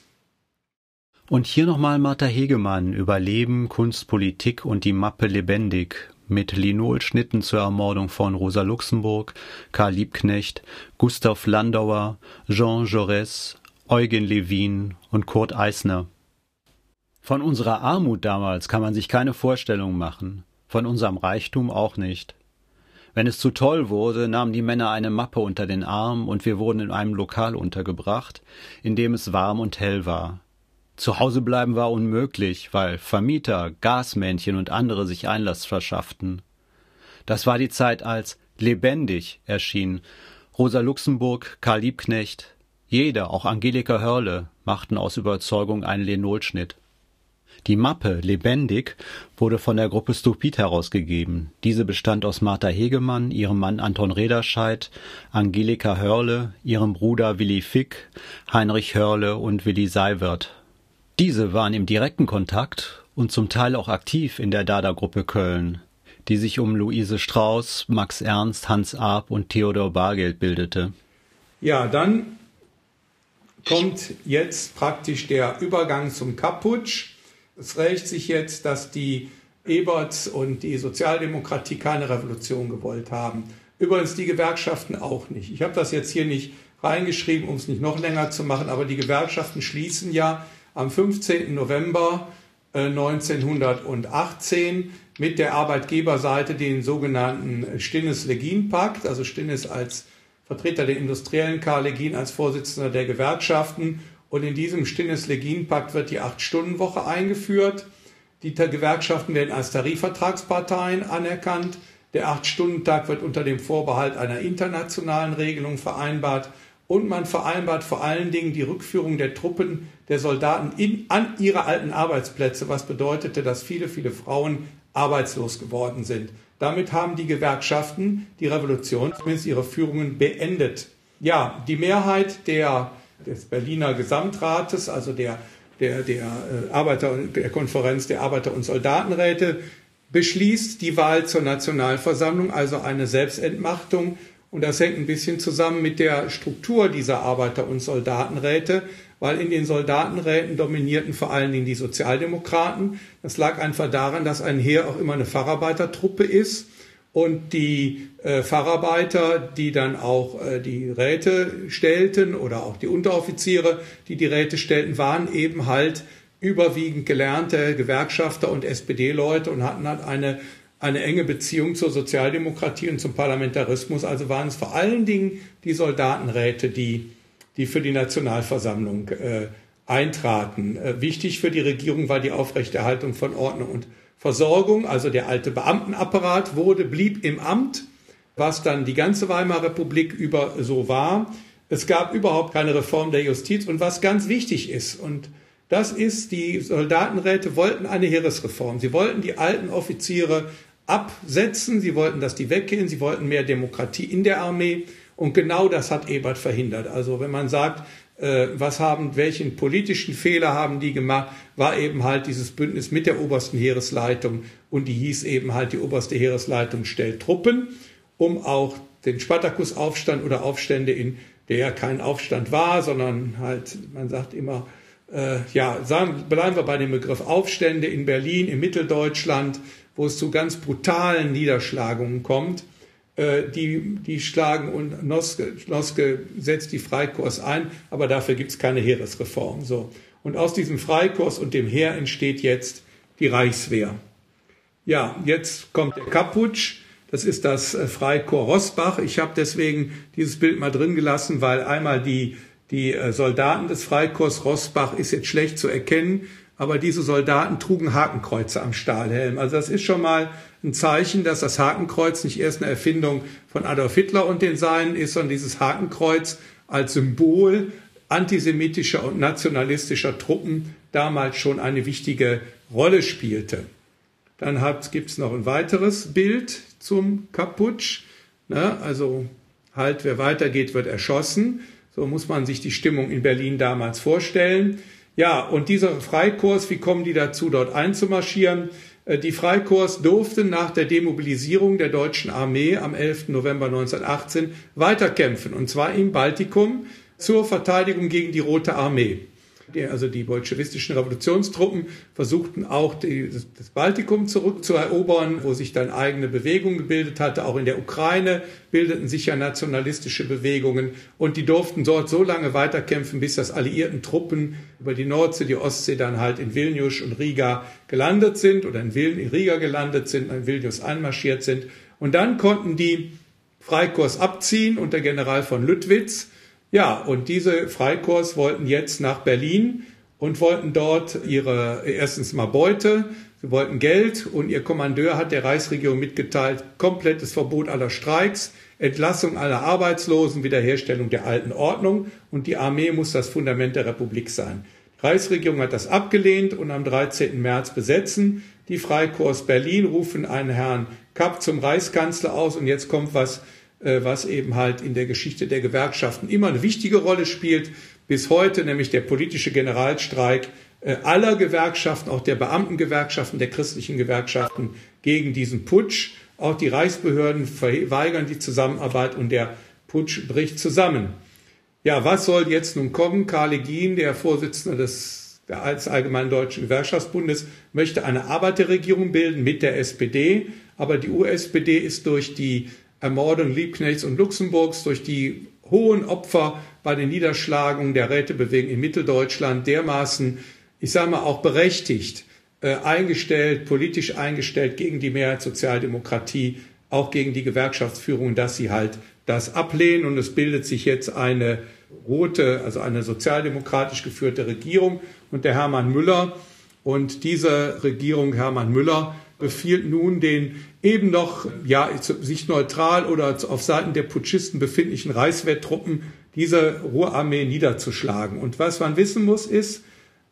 Und hier nochmal Martha Hegemann über Leben, Kunst, Politik und die Mappe lebendig mit Linolschnitten zur Ermordung von Rosa Luxemburg, Karl Liebknecht, Gustav Landauer, Jean Jaurès, Eugen Levin und Kurt Eisner. Von unserer Armut damals kann man sich keine Vorstellung machen, von unserem Reichtum auch nicht. Wenn es zu toll wurde, nahmen die Männer eine Mappe unter den Arm und wir wurden in einem Lokal untergebracht, in dem es warm und hell war. Zu Hause bleiben war unmöglich, weil Vermieter, Gasmännchen und andere sich Einlass verschafften. Das war die Zeit, als lebendig erschien. Rosa Luxemburg, Karl Liebknecht, jeder, auch Angelika Hörle, machten aus Überzeugung einen Lenolschnitt. Die Mappe Lebendig wurde von der Gruppe Stupid herausgegeben. Diese bestand aus Martha Hegemann, ihrem Mann Anton Rederscheid, Angelika Hörle, ihrem Bruder Willi Fick, Heinrich Hörle und Willi Seiwert. Diese waren im direkten Kontakt und zum Teil auch aktiv in der Dada-Gruppe Köln, die sich um Luise Strauß, Max Ernst, Hans Arp und Theodor Bargeld bildete. Ja, dann kommt jetzt praktisch der Übergang zum Kaputsch. Es rächt sich jetzt, dass die Eberts und die Sozialdemokratie keine Revolution gewollt haben. Übrigens die Gewerkschaften auch nicht. Ich habe das jetzt hier nicht reingeschrieben, um es nicht noch länger zu machen, aber die Gewerkschaften schließen ja am 15. November 1918 äh, mit der Arbeitgeberseite den sogenannten Stinnes-Legin-Pakt, also Stinnes als Vertreter der Industriellen, Karl Legin als Vorsitzender der Gewerkschaften und in diesem Stinnes-Legin-Pakt wird die Acht-Stunden-Woche eingeführt. Die Gewerkschaften werden als Tarifvertragsparteien anerkannt. Der Acht-Stunden-Tag wird unter dem Vorbehalt einer internationalen Regelung vereinbart. Und man vereinbart vor allen Dingen die Rückführung der Truppen, der Soldaten in, an ihre alten Arbeitsplätze, was bedeutete, dass viele, viele Frauen arbeitslos geworden sind. Damit haben die Gewerkschaften die Revolution, zumindest ihre Führungen, beendet. Ja, die Mehrheit der des Berliner Gesamtrates, also der, der, der äh, Arbeiter, der Konferenz der Arbeiter- und Soldatenräte, beschließt die Wahl zur Nationalversammlung, also eine Selbstentmachtung. Und das hängt ein bisschen zusammen mit der Struktur dieser Arbeiter- und Soldatenräte, weil in den Soldatenräten dominierten vor allen Dingen die Sozialdemokraten. Das lag einfach daran, dass ein Heer auch immer eine Facharbeitertruppe ist und die äh, Facharbeiter, die dann auch äh, die Räte stellten oder auch die Unteroffiziere, die die Räte stellten, waren eben halt überwiegend gelernte Gewerkschafter und SPD-Leute und hatten halt eine, eine enge Beziehung zur Sozialdemokratie und zum Parlamentarismus. Also waren es vor allen Dingen die Soldatenräte, die, die für die Nationalversammlung äh, eintraten. Äh, wichtig für die Regierung war die Aufrechterhaltung von Ordnung und Versorgung, also der alte Beamtenapparat wurde, blieb im Amt, was dann die ganze Weimarer Republik über so war. Es gab überhaupt keine Reform der Justiz und was ganz wichtig ist und das ist, die Soldatenräte wollten eine Heeresreform. Sie wollten die alten Offiziere absetzen, sie wollten, dass die weggehen, sie wollten mehr Demokratie in der Armee und genau das hat Ebert verhindert. Also wenn man sagt, äh, was haben, welchen politischen Fehler haben die gemacht, war eben halt dieses Bündnis mit der obersten Heeresleitung und die hieß eben halt, die oberste Heeresleitung stellt Truppen, um auch den Spartakusaufstand oder Aufstände in der ja kein Aufstand war, sondern halt, man sagt immer, äh, ja, sagen, bleiben wir bei dem Begriff Aufstände in Berlin, in Mitteldeutschland, wo es zu ganz brutalen Niederschlagungen kommt. Äh, die, die schlagen und Noske, Noske setzt die Freikorps ein, aber dafür gibt es keine Heeresreform. So. Und aus diesem Freikorps und dem Heer entsteht jetzt die Reichswehr. Ja, jetzt kommt der Kaputsch. Das ist das äh, Freikorps Rossbach. Ich habe deswegen dieses Bild mal drin gelassen, weil einmal die, die äh, Soldaten des Freikorps Rossbach ist jetzt schlecht zu erkennen, aber diese Soldaten trugen Hakenkreuze am Stahlhelm. Also das ist schon mal ein Zeichen, dass das Hakenkreuz nicht erst eine Erfindung von Adolf Hitler und den Seinen ist, sondern dieses Hakenkreuz als Symbol antisemitischer und nationalistischer Truppen damals schon eine wichtige Rolle spielte. Dann gibt es noch ein weiteres Bild zum Kaputsch. Ne? Also halt, wer weitergeht, wird erschossen. So muss man sich die Stimmung in Berlin damals vorstellen. Ja, und dieser Freikorps, wie kommen die dazu, dort einzumarschieren? Äh, die Freikorps durften nach der Demobilisierung der deutschen Armee am 11. November 1918 weiterkämpfen, und zwar im Baltikum zur Verteidigung gegen die Rote Armee also die bolschewistischen Revolutionstruppen versuchten auch die, das Baltikum zurückzuerobern, wo sich dann eigene Bewegungen gebildet hatte. Auch in der Ukraine bildeten sich ja nationalistische Bewegungen und die durften dort so lange weiterkämpfen, bis das alliierten Truppen über die Nordsee, die Ostsee dann halt in Vilnius und Riga gelandet sind oder in, in Riga gelandet sind, in Vilnius einmarschiert sind. Und dann konnten die Freikorps abziehen unter General von Lüttwitz ja, und diese Freikorps wollten jetzt nach Berlin und wollten dort ihre erstens mal Beute, sie wollten Geld und ihr Kommandeur hat der Reichsregierung mitgeteilt, komplettes Verbot aller Streiks, Entlassung aller Arbeitslosen, Wiederherstellung der alten Ordnung und die Armee muss das Fundament der Republik sein. Die Reichsregierung hat das abgelehnt und am 13. März besetzen die Freikorps Berlin, rufen einen Herrn Kapp zum Reichskanzler aus und jetzt kommt was was eben halt in der Geschichte der Gewerkschaften immer eine wichtige Rolle spielt, bis heute, nämlich der politische Generalstreik äh, aller Gewerkschaften, auch der Beamtengewerkschaften, der christlichen Gewerkschaften gegen diesen Putsch. Auch die Reichsbehörden verweigern die Zusammenarbeit und der Putsch bricht zusammen. Ja, was soll jetzt nun kommen? Karl Legin, der Vorsitzende des, des Allgemeinen Deutschen Gewerkschaftsbundes, möchte eine Arbeiterregierung bilden mit der SPD, aber die USPD ist durch die Ermordung Liebknechts und Luxemburgs durch die hohen Opfer bei den Niederschlagungen der Rätebewegung in Mitteldeutschland dermaßen, ich sage mal auch berechtigt, äh, eingestellt, politisch eingestellt gegen die Mehrheitssozialdemokratie, auch gegen die Gewerkschaftsführung, dass sie halt das ablehnen. Und es bildet sich jetzt eine rote, also eine sozialdemokratisch geführte Regierung und der Hermann Müller. Und diese Regierung Hermann Müller befiehlt nun den eben noch ja, sich neutral oder auf Seiten der Putschisten befindlichen Reichswehrtruppen diese Ruhrarmee niederzuschlagen. Und was man wissen muss, ist,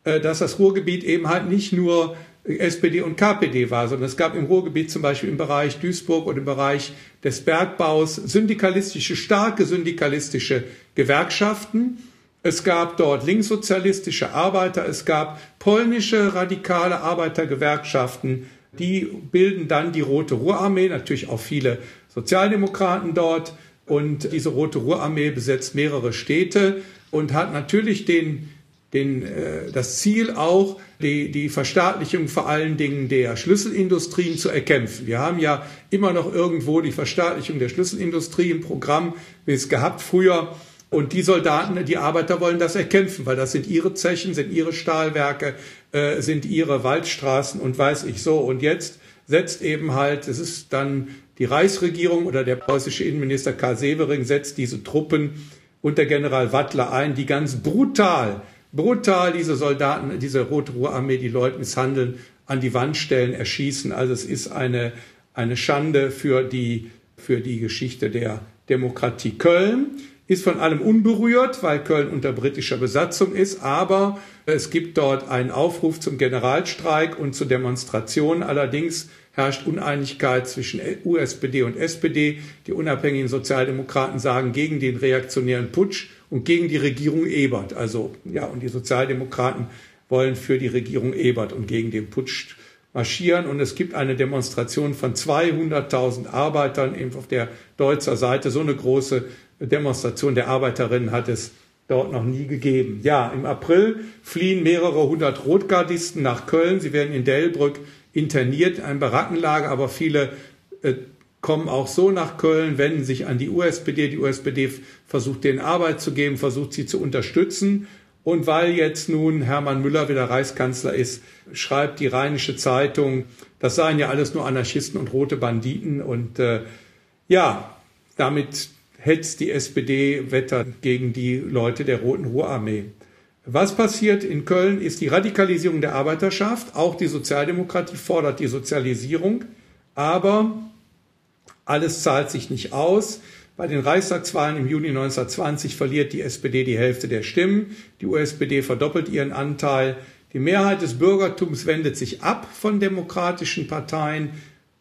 äh, dass das Ruhrgebiet eben halt nicht nur SPD und KPD war, sondern es gab im Ruhrgebiet zum Beispiel im Bereich Duisburg und im Bereich des Bergbaus syndikalistische, starke syndikalistische Gewerkschaften. Es gab dort linkssozialistische Arbeiter, es gab polnische radikale Arbeitergewerkschaften, die bilden dann die Rote Ruhrarmee, natürlich auch viele Sozialdemokraten dort. Und diese Rote Ruhrarmee besetzt mehrere Städte und hat natürlich den, den, äh, das Ziel auch, die, die Verstaatlichung vor allen Dingen der Schlüsselindustrien zu erkämpfen. Wir haben ja immer noch irgendwo die Verstaatlichung der Schlüsselindustrie im Programm, wie es gehabt früher. Und die Soldaten, die Arbeiter wollen das erkämpfen, weil das sind ihre Zechen, sind ihre Stahlwerke, äh, sind ihre Waldstraßen und weiß ich so. Und jetzt setzt eben halt, es ist dann die Reichsregierung oder der preußische Innenminister Karl Severing setzt diese Truppen unter General Wattler ein, die ganz brutal, brutal diese Soldaten, diese Rote Ruhrarmee, die Leute misshandeln, an die Wand stellen, erschießen. Also es ist eine, eine Schande für die, für die Geschichte der Demokratie. Köln ist von allem unberührt, weil Köln unter britischer Besatzung ist, aber es gibt dort einen Aufruf zum Generalstreik und zu Demonstrationen. Allerdings herrscht Uneinigkeit zwischen USPD und SPD. Die unabhängigen Sozialdemokraten sagen gegen den reaktionären Putsch und gegen die Regierung Ebert. Also, ja, und die Sozialdemokraten wollen für die Regierung Ebert und gegen den Putsch marschieren und es gibt eine Demonstration von 200.000 Arbeitern eben auf der Deutzer Seite. So eine große Demonstration der Arbeiterinnen hat es dort noch nie gegeben. Ja, im April fliehen mehrere hundert Rotgardisten nach Köln. Sie werden in Delbrück interniert, ein Barackenlager, aber viele äh, kommen auch so nach Köln, wenden sich an die USPD. Die USPD versucht denen Arbeit zu geben, versucht sie zu unterstützen. Und weil jetzt nun Hermann Müller wieder Reichskanzler ist, schreibt die Rheinische Zeitung, das seien ja alles nur Anarchisten und rote Banditen. Und äh, ja, damit hetzt die SPD Wetter gegen die Leute der Roten Ruhrarmee. Was passiert in Köln ist die Radikalisierung der Arbeiterschaft. Auch die Sozialdemokratie fordert die Sozialisierung. Aber alles zahlt sich nicht aus. Bei den Reichstagswahlen im Juni 1920 verliert die SPD die Hälfte der Stimmen. Die USPD verdoppelt ihren Anteil. Die Mehrheit des Bürgertums wendet sich ab von demokratischen Parteien,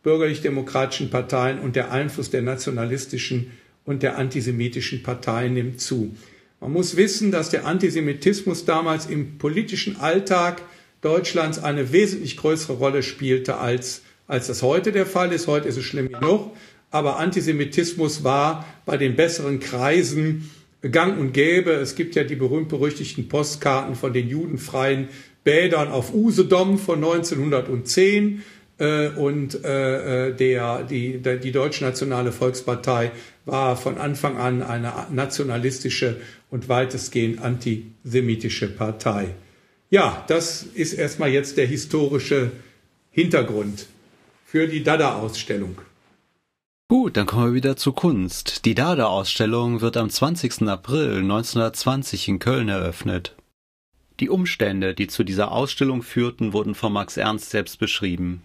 bürgerlich-demokratischen Parteien und der Einfluss der nationalistischen und der antisemitischen Parteien nimmt zu. Man muss wissen, dass der Antisemitismus damals im politischen Alltag Deutschlands eine wesentlich größere Rolle spielte, als, als das heute der Fall ist. Heute ist es schlimm genug. Aber Antisemitismus war bei den besseren Kreisen gang und gäbe. Es gibt ja die berühmt-berüchtigten Postkarten von den judenfreien Bädern auf Usedom von 1910 äh, und äh, äh, der, die, die Deutsche Nationale Volkspartei war von Anfang an eine nationalistische und weitestgehend antisemitische Partei. Ja, das ist erstmal jetzt der historische Hintergrund für die Dada-Ausstellung. Gut, dann kommen wir wieder zur Kunst. Die Dada-Ausstellung wird am 20. April 1920 in Köln eröffnet. Die Umstände, die zu dieser Ausstellung führten, wurden von Max Ernst selbst beschrieben.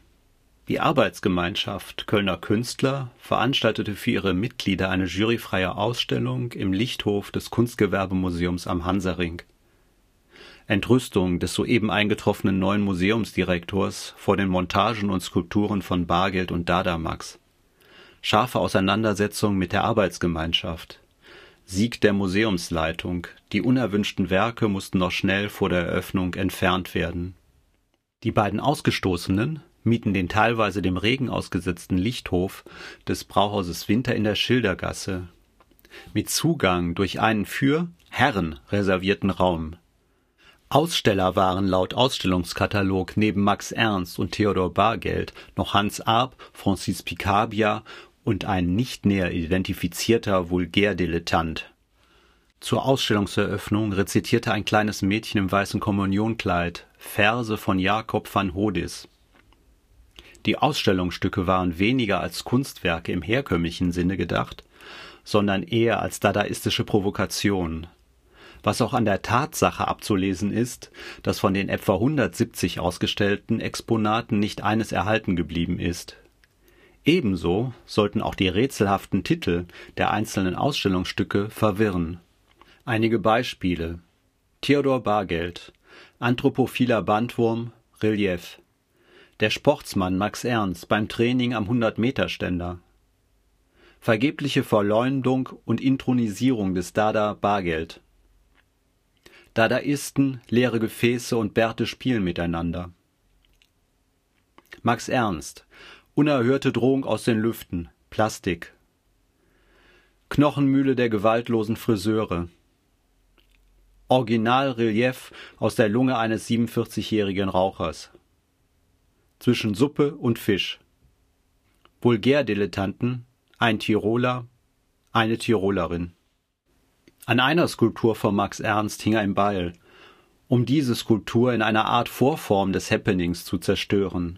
Die Arbeitsgemeinschaft Kölner Künstler veranstaltete für ihre Mitglieder eine juryfreie Ausstellung im Lichthof des Kunstgewerbemuseums am Hansaring. Entrüstung des soeben eingetroffenen neuen Museumsdirektors vor den Montagen und Skulpturen von Bargeld und Dadamax. Scharfe Auseinandersetzung mit der Arbeitsgemeinschaft. Sieg der Museumsleitung, die unerwünschten Werke mussten noch schnell vor der Eröffnung entfernt werden. Die beiden Ausgestoßenen mieten den teilweise dem Regen ausgesetzten Lichthof des Brauhauses Winter in der Schildergasse mit Zugang durch einen für Herren reservierten Raum. Aussteller waren laut Ausstellungskatalog neben Max Ernst und Theodor Bargeld noch Hans Arp, Francis Picabia und ein nicht näher identifizierter Vulgärdilettant. Zur Ausstellungseröffnung rezitierte ein kleines Mädchen im weißen Kommunionkleid Verse von Jakob van Hodis. Die Ausstellungsstücke waren weniger als Kunstwerke im herkömmlichen Sinne gedacht, sondern eher als dadaistische Provokation, was auch an der Tatsache abzulesen ist, dass von den etwa 170 ausgestellten Exponaten nicht eines erhalten geblieben ist. Ebenso sollten auch die rätselhaften Titel der einzelnen Ausstellungsstücke verwirren. Einige Beispiele Theodor Bargeld Anthropophiler Bandwurm Relief der Sportsmann Max Ernst beim Training am 100-Meter-Ständer. Vergebliche Verleumdung und Intronisierung des Dada Bargeld. Dadaisten, leere Gefäße und Bärte spielen miteinander. Max Ernst. Unerhörte Drohung aus den Lüften. Plastik. Knochenmühle der gewaltlosen Friseure. Originalrelief aus der Lunge eines 47-jährigen Rauchers zwischen Suppe und Fisch. Vulgärdilettanten, ein Tiroler, eine Tirolerin. An einer Skulptur von Max Ernst hing ein Beil, um diese Skulptur in einer Art Vorform des Happenings zu zerstören.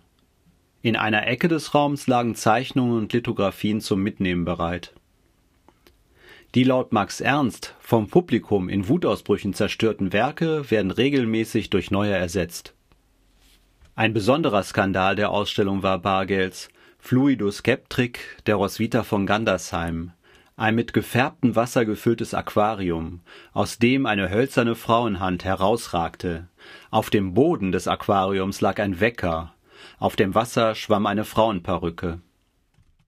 In einer Ecke des Raums lagen Zeichnungen und Lithografien zum Mitnehmen bereit. Die laut Max Ernst vom Publikum in Wutausbrüchen zerstörten Werke werden regelmäßig durch neue ersetzt. Ein besonderer Skandal der Ausstellung war Bargels Fluidus Skeptrik der Roswitha von Gandersheim, ein mit gefärbtem Wasser gefülltes Aquarium, aus dem eine hölzerne Frauenhand herausragte. Auf dem Boden des Aquariums lag ein Wecker, auf dem Wasser schwamm eine Frauenperücke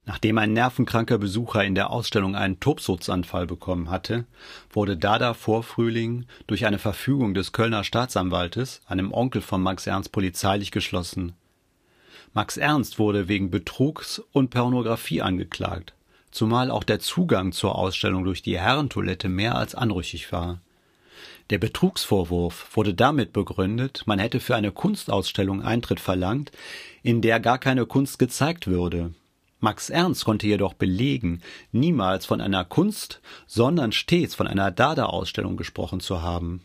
Nachdem ein nervenkranker Besucher in der Ausstellung einen Tobsuchtsanfall bekommen hatte, wurde Dada vor Frühling durch eine Verfügung des Kölner Staatsanwaltes, einem Onkel von Max Ernst, polizeilich geschlossen. Max Ernst wurde wegen Betrugs und Pornografie angeklagt, zumal auch der Zugang zur Ausstellung durch die Herrentoilette mehr als anrüchig war. Der Betrugsvorwurf wurde damit begründet, man hätte für eine Kunstausstellung Eintritt verlangt, in der gar keine Kunst gezeigt würde. Max Ernst konnte jedoch belegen, niemals von einer Kunst, sondern stets von einer Dada-Ausstellung gesprochen zu haben.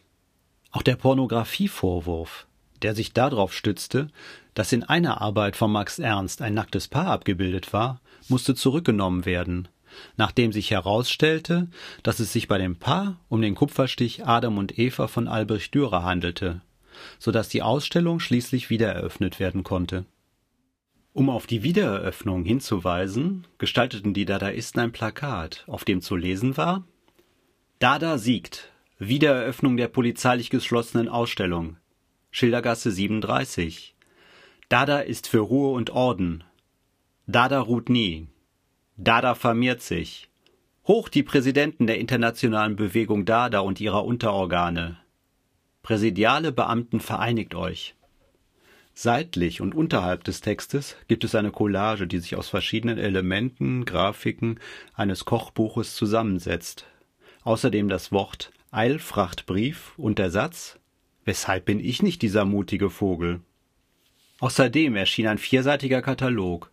Auch der Pornografievorwurf, der sich darauf stützte, dass in einer Arbeit von Max Ernst ein nacktes Paar abgebildet war, musste zurückgenommen werden, nachdem sich herausstellte, dass es sich bei dem Paar um den Kupferstich Adam und Eva von Albrecht Dürer handelte, so dass die Ausstellung schließlich wieder eröffnet werden konnte. Um auf die Wiedereröffnung hinzuweisen, gestalteten die Dadaisten ein Plakat, auf dem zu lesen war Dada siegt. Wiedereröffnung der polizeilich geschlossenen Ausstellung. Schildergasse 37. Dada ist für Ruhe und Orden. Dada ruht nie. Dada vermehrt sich. Hoch die Präsidenten der internationalen Bewegung Dada und ihrer Unterorgane. Präsidiale Beamten vereinigt euch. Seitlich und unterhalb des Textes gibt es eine Collage, die sich aus verschiedenen Elementen, Grafiken eines Kochbuches zusammensetzt. Außerdem das Wort Eilfrachtbrief und der Satz Weshalb bin ich nicht dieser mutige Vogel? Außerdem erschien ein vierseitiger Katalog.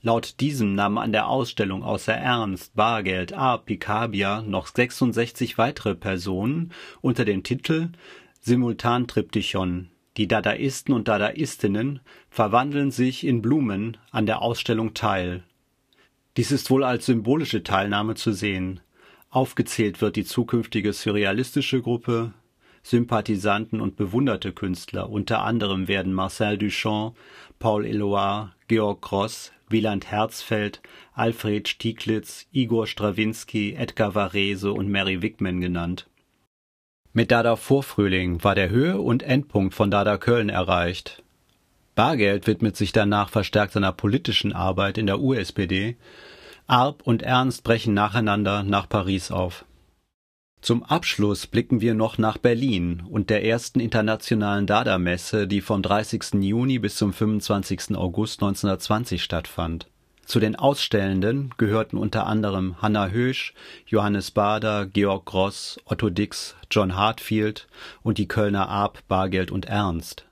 Laut diesem nahmen an der Ausstellung außer Ernst, Bargeld, A. Picabia noch 66 weitere Personen unter dem Titel Simultantriptychon. Die Dadaisten und Dadaistinnen verwandeln sich in Blumen an der Ausstellung teil. Dies ist wohl als symbolische Teilnahme zu sehen. Aufgezählt wird die zukünftige surrealistische Gruppe, Sympathisanten und bewunderte Künstler, unter anderem werden Marcel Duchamp, Paul Eluard, Georg Gross, Wieland Herzfeld, Alfred Stieglitz, Igor Strawinski, Edgar Varese und Mary Wickman genannt. Mit Dada Vorfrühling war der Höhe- und Endpunkt von Dada Köln erreicht. Bargeld widmet sich danach verstärkt seiner politischen Arbeit in der USPD. Arp und Ernst brechen nacheinander nach Paris auf. Zum Abschluss blicken wir noch nach Berlin und der ersten internationalen Dada-Messe, die vom 30. Juni bis zum 25. August 1920 stattfand. Zu den Ausstellenden gehörten unter anderem Hanna Hösch, Johannes Bader, Georg Gross, Otto Dix, John Hartfield und die Kölner Arp, Bargeld und Ernst.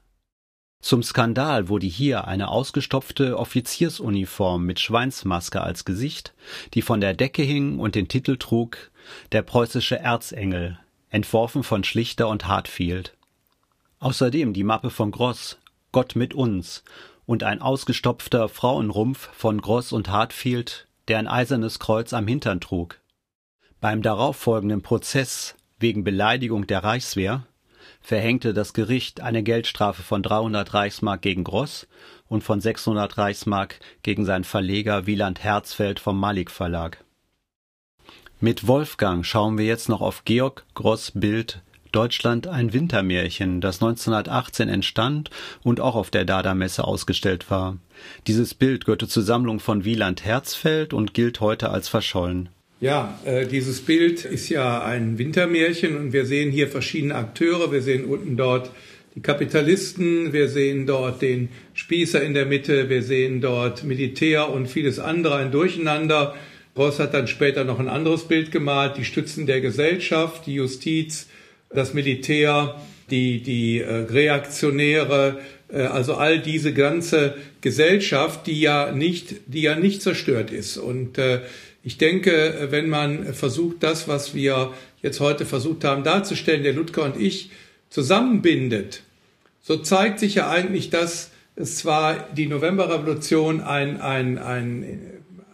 Zum Skandal wurde hier eine ausgestopfte Offiziersuniform mit Schweinsmaske als Gesicht, die von der Decke hing und den Titel trug Der preußische Erzengel, entworfen von Schlichter und Hartfield. Außerdem die Mappe von Gross Gott mit uns und ein ausgestopfter Frauenrumpf von Gross und Hartfield, der ein eisernes Kreuz am Hintern trug. Beim darauffolgenden Prozess wegen Beleidigung der Reichswehr verhängte das Gericht eine Geldstrafe von 300 Reichsmark gegen Gross und von 600 Reichsmark gegen seinen Verleger Wieland Herzfeld vom Malik Verlag. Mit Wolfgang schauen wir jetzt noch auf Georg Gross Bild Deutschland ein Wintermärchen, das 1918 entstand und auch auf der Dada-Messe ausgestellt war. Dieses Bild gehörte zur Sammlung von Wieland Herzfeld und gilt heute als verschollen. Ja, äh, dieses Bild ist ja ein Wintermärchen und wir sehen hier verschiedene Akteure. Wir sehen unten dort die Kapitalisten, wir sehen dort den Spießer in der Mitte, wir sehen dort Militär und vieles andere, ein Durcheinander. Ross hat dann später noch ein anderes Bild gemalt, die Stützen der Gesellschaft, die Justiz, das Militär, die, die äh, Reaktionäre, äh, also all diese ganze Gesellschaft, die ja nicht, die ja nicht zerstört ist. Und äh, ich denke, wenn man versucht, das, was wir jetzt heute versucht haben darzustellen, der Ludger und ich, zusammenbindet, so zeigt sich ja eigentlich, dass es zwar die Novemberrevolution ein, ein, ein,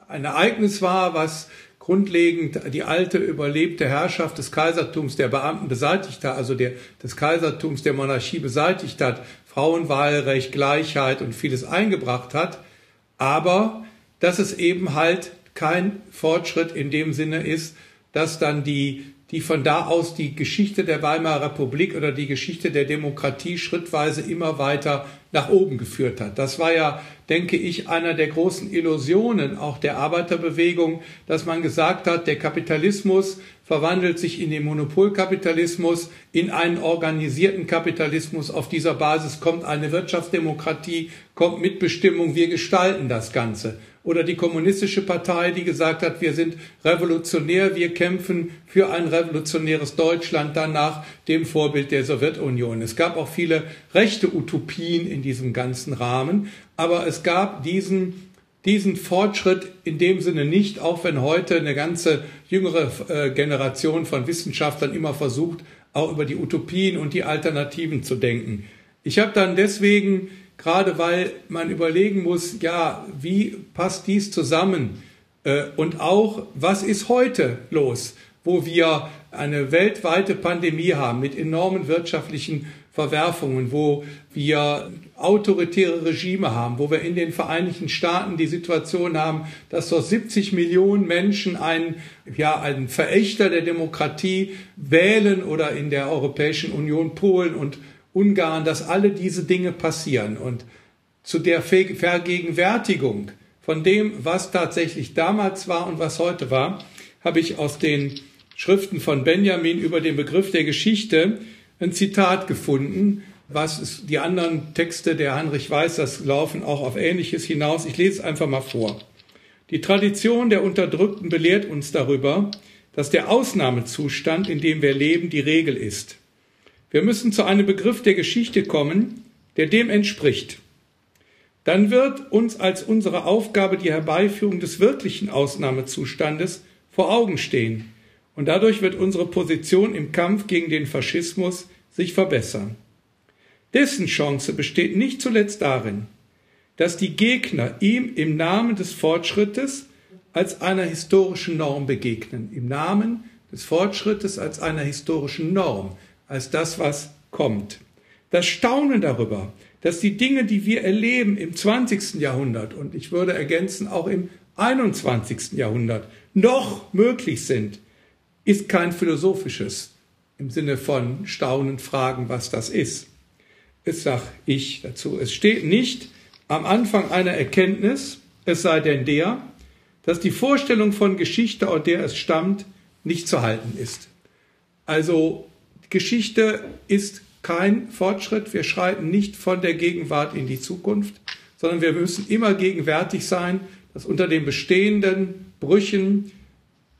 ein Ereignis war, was grundlegend die alte überlebte Herrschaft des Kaisertums der Beamten beseitigt hat, also der, des Kaisertums der Monarchie beseitigt hat, Frauenwahlrecht, Gleichheit und vieles eingebracht hat, aber dass es eben halt kein Fortschritt in dem Sinne ist, dass dann die, die von da aus die Geschichte der Weimarer Republik oder die Geschichte der Demokratie schrittweise immer weiter nach oben geführt hat. Das war ja denke ich, einer der großen Illusionen auch der Arbeiterbewegung, dass man gesagt hat, der Kapitalismus verwandelt sich in den Monopolkapitalismus, in einen organisierten Kapitalismus. Auf dieser Basis kommt eine Wirtschaftsdemokratie, kommt Mitbestimmung, wir gestalten das Ganze. Oder die kommunistische Partei, die gesagt hat, wir sind revolutionär, wir kämpfen für ein revolutionäres Deutschland danach dem Vorbild der Sowjetunion. Es gab auch viele rechte Utopien in diesem ganzen Rahmen, aber es gab diesen diesen Fortschritt in dem Sinne nicht, auch wenn heute eine ganze jüngere äh, Generation von Wissenschaftlern immer versucht, auch über die Utopien und die Alternativen zu denken. Ich habe dann deswegen, gerade weil man überlegen muss, ja, wie passt dies zusammen äh, und auch, was ist heute los, wo wir eine weltweite Pandemie haben mit enormen wirtschaftlichen Verwerfungen, wo wir autoritäre Regime haben, wo wir in den Vereinigten Staaten die Situation haben, dass dort 70 Millionen Menschen einen, ja, einen Verächter der Demokratie wählen oder in der Europäischen Union Polen und Ungarn, dass alle diese Dinge passieren. Und zu der Vergegenwärtigung von dem, was tatsächlich damals war und was heute war, habe ich aus den Schriften von Benjamin über den Begriff der Geschichte ein Zitat gefunden, was ist, die anderen Texte der Heinrich Weiß, das laufen auch auf Ähnliches hinaus. Ich lese es einfach mal vor. Die Tradition der Unterdrückten belehrt uns darüber, dass der Ausnahmezustand, in dem wir leben, die Regel ist. Wir müssen zu einem Begriff der Geschichte kommen, der dem entspricht. Dann wird uns als unsere Aufgabe die Herbeiführung des wirklichen Ausnahmezustandes vor Augen stehen, und dadurch wird unsere Position im Kampf gegen den Faschismus sich verbessern. Dessen Chance besteht nicht zuletzt darin, dass die Gegner ihm im Namen des Fortschrittes als einer historischen Norm begegnen, im Namen des Fortschrittes als einer historischen Norm, als das, was kommt. Das Staunen darüber, dass die Dinge, die wir erleben im 20. Jahrhundert und ich würde ergänzen auch im 21. Jahrhundert, noch möglich sind, ist kein philosophisches im Sinne von Staunen, Fragen, was das ist. Es sag ich dazu. Es steht nicht am Anfang einer Erkenntnis, es sei denn der, dass die Vorstellung von Geschichte, aus der es stammt, nicht zu halten ist. Also Geschichte ist kein Fortschritt. Wir schreiten nicht von der Gegenwart in die Zukunft, sondern wir müssen immer gegenwärtig sein, dass unter den bestehenden Brüchen,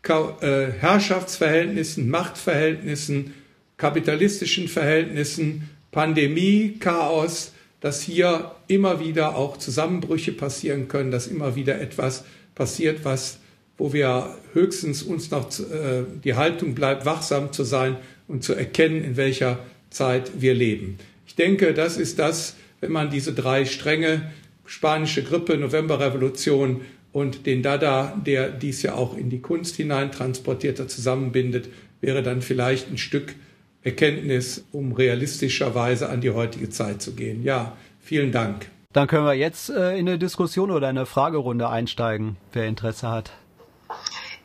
Herrschaftsverhältnissen, Machtverhältnissen, kapitalistischen Verhältnissen, Pandemie, Chaos, dass hier immer wieder auch Zusammenbrüche passieren können, dass immer wieder etwas passiert, was, wo wir höchstens uns noch äh, die Haltung bleibt, wachsam zu sein und zu erkennen, in welcher Zeit wir leben. Ich denke, das ist das, wenn man diese drei Stränge, spanische Grippe, Novemberrevolution und den Dada, der dies ja auch in die Kunst hinein transportiert, zusammenbindet, wäre dann vielleicht ein Stück Erkenntnis, um realistischerweise an die heutige Zeit zu gehen. Ja, vielen Dank. Dann können wir jetzt äh, in eine Diskussion oder eine Fragerunde einsteigen, wer Interesse hat.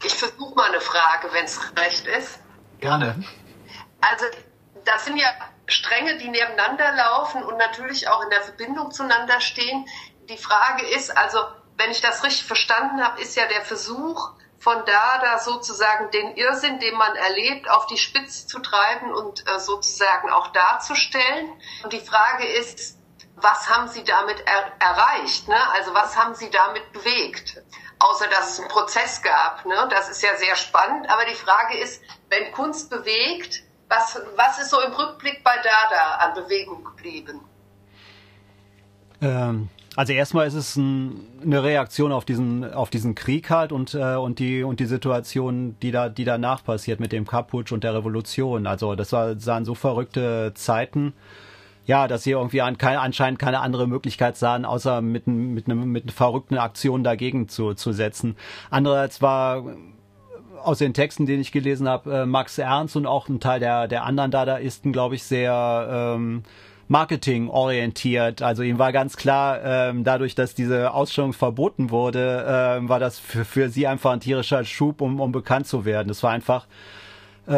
Ich versuche mal eine Frage, wenn es recht ist. Gerne. Also, das sind ja Stränge, die nebeneinander laufen und natürlich auch in der Verbindung zueinander stehen. Die Frage ist also, wenn ich das richtig verstanden habe, ist ja der Versuch, von da da sozusagen den Irrsinn, den man erlebt, auf die Spitze zu treiben und äh, sozusagen auch darzustellen. Und die Frage ist, was haben Sie damit er erreicht? Ne? Also was haben Sie damit bewegt? Außer dass es einen Prozess gab. Ne? Das ist ja sehr spannend. Aber die Frage ist, wenn Kunst bewegt, was, was ist so im Rückblick bei Dada an Bewegung geblieben? Ähm, also erstmal ist es ein, eine Reaktion auf diesen auf diesen Krieg halt und äh, und die und die Situation, die da die danach passiert mit dem Kaputsch und der Revolution. Also das war sahen so verrückte Zeiten, ja, dass sie irgendwie an, keine, anscheinend keine andere Möglichkeit sahen, außer mit mit einem mit einer verrückten Aktion dagegen zu zu setzen. Andererseits war aus den Texten, den ich gelesen habe, äh, Max Ernst und auch ein Teil der der anderen Dadaisten, glaube ich, sehr ähm, Marketing orientiert. Also ihm war ganz klar, ähm, dadurch, dass diese Ausstellung verboten wurde, ähm, war das für, für sie einfach ein tierischer Schub, um, um bekannt zu werden. Das war einfach äh,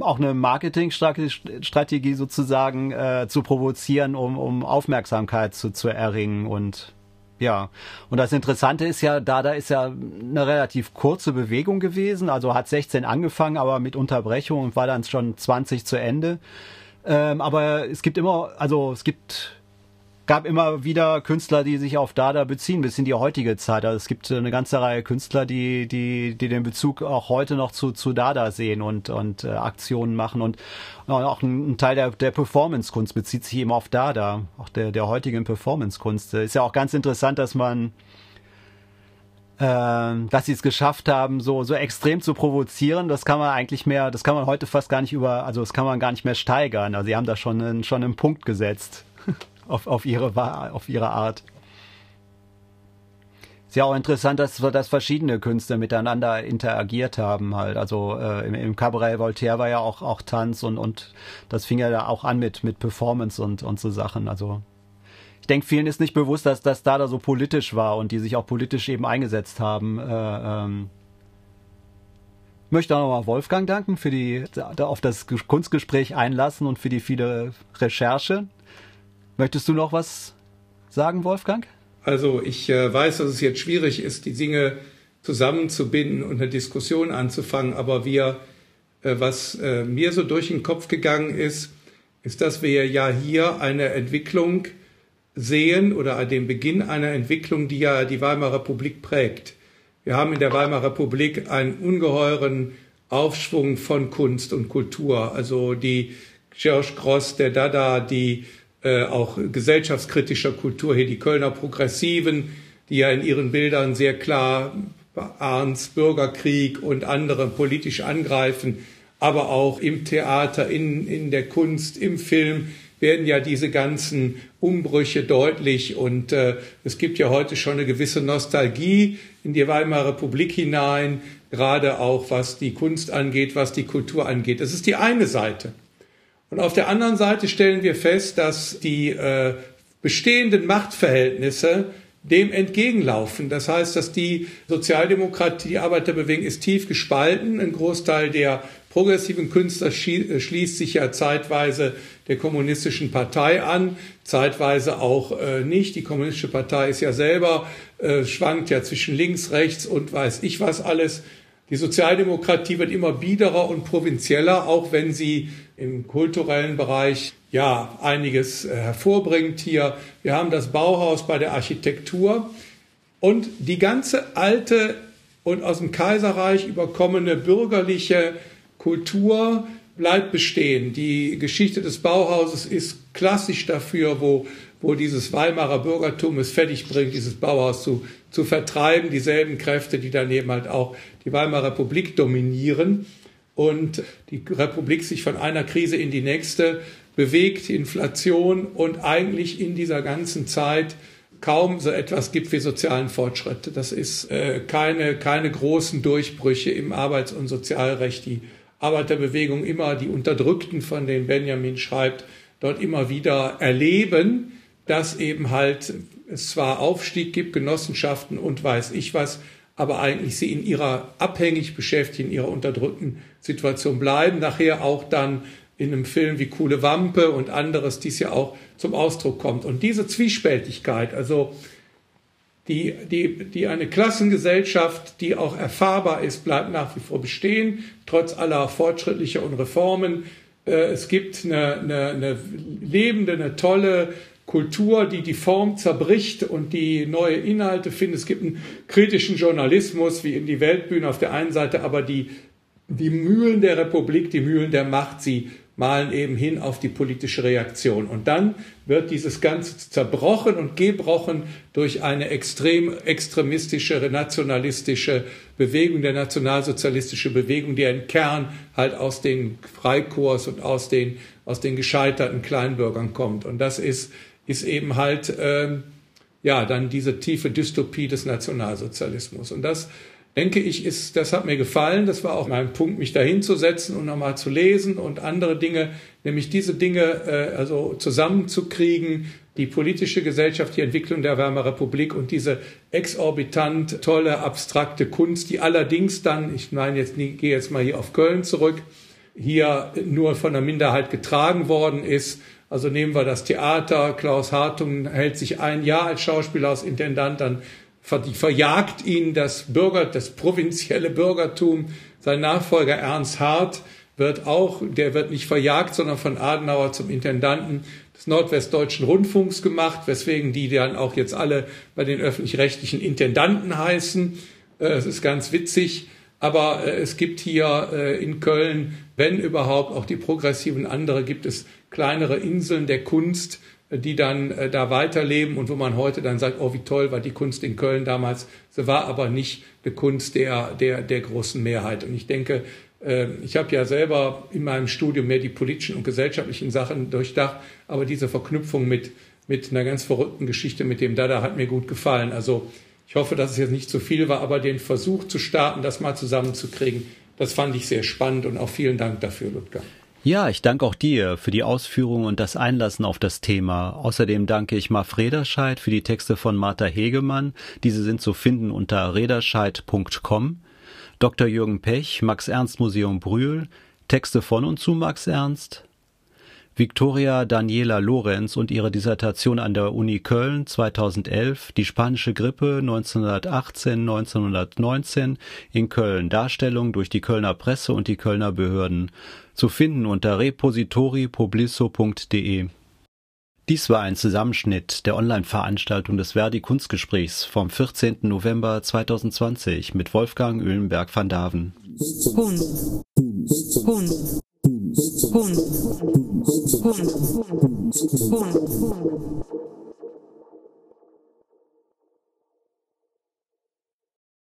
auch eine Marketingstrategie sozusagen äh, zu provozieren, um, um Aufmerksamkeit zu, zu erringen und Ja, und das Interessante ist ja, Dada ist ja eine relativ kurze Bewegung gewesen, also hat 16 angefangen, aber mit Unterbrechung und war dann schon 20 zu Ende. Ähm, aber es gibt immer, also es gibt gab immer wieder Künstler, die sich auf Dada beziehen, bis in die heutige Zeit. Also es gibt eine ganze Reihe Künstler, die, die, die den Bezug auch heute noch zu, zu Dada sehen und, und äh, Aktionen machen. Und, und auch ein, ein, Teil der, der Performance-Kunst bezieht sich eben auf Dada, auch der, der heutigen Performance-Kunst. Ist ja auch ganz interessant, dass man äh, dass sie es geschafft haben, so so extrem zu provozieren, das kann man eigentlich mehr, das kann man heute fast gar nicht über, also das kann man gar nicht mehr steigern. Also sie haben da schon einen, schon einen Punkt gesetzt auf, auf, ihre, auf ihre Art. Ist ja auch interessant, dass, dass verschiedene Künstler miteinander interagiert haben halt. Also äh, im, im Cabaret Voltaire war ja auch, auch Tanz und, und das fing ja da auch an mit, mit Performance und, und so Sachen. Also denke, vielen ist nicht bewusst, dass das da so politisch war und die sich auch politisch eben eingesetzt haben. Äh, ähm, ich möchte auch nochmal Wolfgang danken für die auf das Kunstgespräch einlassen und für die viele Recherche. Möchtest du noch was sagen, Wolfgang? Also ich äh, weiß, dass es jetzt schwierig ist, die Dinge zusammenzubinden und eine Diskussion anzufangen, aber wir, äh, was äh, mir so durch den Kopf gegangen ist, ist, dass wir ja hier eine Entwicklung sehen oder den Beginn einer Entwicklung, die ja die Weimarer Republik prägt. Wir haben in der Weimarer Republik einen ungeheuren Aufschwung von Kunst und Kultur. Also die George Gross, der Dada, die äh, auch gesellschaftskritischer Kultur hier die Kölner Progressiven, die ja in ihren Bildern sehr klar Arns Bürgerkrieg und andere politisch angreifen, aber auch im Theater, in, in der Kunst, im Film werden ja diese ganzen Umbrüche deutlich und äh, es gibt ja heute schon eine gewisse Nostalgie in die Weimarer Republik hinein, gerade auch was die Kunst angeht, was die Kultur angeht. Das ist die eine Seite. Und auf der anderen Seite stellen wir fest, dass die äh, bestehenden Machtverhältnisse dem entgegenlaufen. Das heißt, dass die Sozialdemokratie, die Arbeiterbewegung ist tief gespalten. Ein Großteil der progressiven Künstler schließt sich ja zeitweise der kommunistischen Partei an, zeitweise auch äh, nicht. Die kommunistische Partei ist ja selber, äh, schwankt ja zwischen links, rechts und weiß ich was alles. Die Sozialdemokratie wird immer biederer und provinzieller, auch wenn sie im kulturellen Bereich ja einiges äh, hervorbringt hier. Wir haben das Bauhaus bei der Architektur und die ganze alte und aus dem Kaiserreich überkommene bürgerliche Kultur bleibt bestehen. Die Geschichte des Bauhauses ist klassisch dafür, wo, wo dieses Weimarer Bürgertum es fertigbringt, dieses Bauhaus zu, zu vertreiben. Dieselben Kräfte, die daneben halt auch die Weimarer Republik dominieren und die Republik sich von einer Krise in die nächste bewegt, Inflation und eigentlich in dieser ganzen Zeit kaum so etwas gibt wie sozialen Fortschritt. Das ist äh, keine, keine großen Durchbrüche im Arbeits- und Sozialrecht. Die Arbeiterbewegung immer, die Unterdrückten, von denen Benjamin schreibt, dort immer wieder erleben, dass eben halt es zwar Aufstieg gibt, Genossenschaften und weiß ich was, aber eigentlich sie in ihrer abhängig beschäftigten, in ihrer unterdrückten Situation bleiben. Nachher auch dann in einem Film wie Coole Wampe und anderes dies ja auch zum Ausdruck kommt. Und diese Zwiespältigkeit, also die, die, die eine Klassengesellschaft, die auch erfahrbar ist, bleibt nach wie vor bestehen, trotz aller fortschrittlicher und Reformen. Äh, es gibt eine, eine, eine lebende, eine tolle Kultur, die die Form zerbricht und die neue Inhalte findet. Es gibt einen kritischen Journalismus wie in die Weltbühne auf der einen Seite, aber die, die Mühlen der Republik, die Mühlen der Macht, sie malen eben hin auf die politische Reaktion. Und dann wird dieses Ganze zerbrochen und gebrochen durch eine extrem extremistische, nationalistische Bewegung, der nationalsozialistische Bewegung, die im Kern halt aus den Freikorps und aus den, aus den gescheiterten Kleinbürgern kommt. Und das ist ist eben halt ähm, ja dann diese tiefe Dystopie des Nationalsozialismus. Und das denke ich, ist, das hat mir gefallen. Das war auch mein Punkt, mich dahin zu setzen und nochmal zu lesen und andere Dinge, nämlich diese Dinge äh, also zusammenzukriegen, die politische Gesellschaft, die Entwicklung der Weimarer Republik und diese exorbitant tolle abstrakte Kunst, die allerdings dann, ich meine jetzt, gehe jetzt mal hier auf Köln zurück, hier nur von der Minderheit getragen worden ist Also nehmen wir das Theater, Klaus Hartung hält sich ein Jahr als Schauspieler als Intendant, dann verjagt ihn das Bürger, das provinzielle Bürgertum. Sein Nachfolger Ernst Hart wird auch, der wird nicht verjagt, sondern von Adenauer zum Intendanten des Nordwestdeutschen Rundfunks gemacht, weswegen die dann auch jetzt alle bei den öffentlich-rechtlichen Intendanten heißen. Äh, es ist ganz witzig. Aber äh, es gibt hier äh, in Köln, wenn überhaupt, auch die progressiven andere, gibt es kleinere Inseln der Kunst, die dann da weiterleben und wo man heute dann sagt, oh, wie toll war die Kunst in Köln damals. Sie war aber nicht eine Kunst der, der, der großen Mehrheit. Und ich denke, ähm, ich habe ja selber in meinem Studium mehr die politischen und gesellschaftlichen Sachen durchdacht, aber diese Verknüpfung mit, mit einer ganz verrückten Geschichte mit dem Dada hat mir gut gefallen. Also ich hoffe, dass es jetzt nicht zu viel war, aber den Versuch zu starten, das mal zusammenzukriegen, das fand ich sehr spannend und auch vielen Dank dafür, Ludger. Ja, ich danke auch dir für die Ausführungen und das Einlassen auf das Thema. Außerdem danke ich Marf Rederscheid für die Texte von Martha Hegemann. Diese sind zu finden unter rederscheid.com. Dr. Jürgen Pech, Max Ernst Museum Brühl, Texte von und zu Max Ernst, Victoria Daniela Lorenz und ihre Dissertation an der Uni Köln 2011, die spanische Grippe 1918-1919 in Köln, Darstellung durch die Kölner Presse und die Kölner Behörden, zu finden unter repositoripublisso.de. Dies war ein Zusammenschnitt der Online-Veranstaltung des Verdi Kunstgesprächs vom 14. November 2020 mit Wolfgang Öhlenberg van Daven. Hund. Hund. Hund. Hund. Hund. Hund. Hund.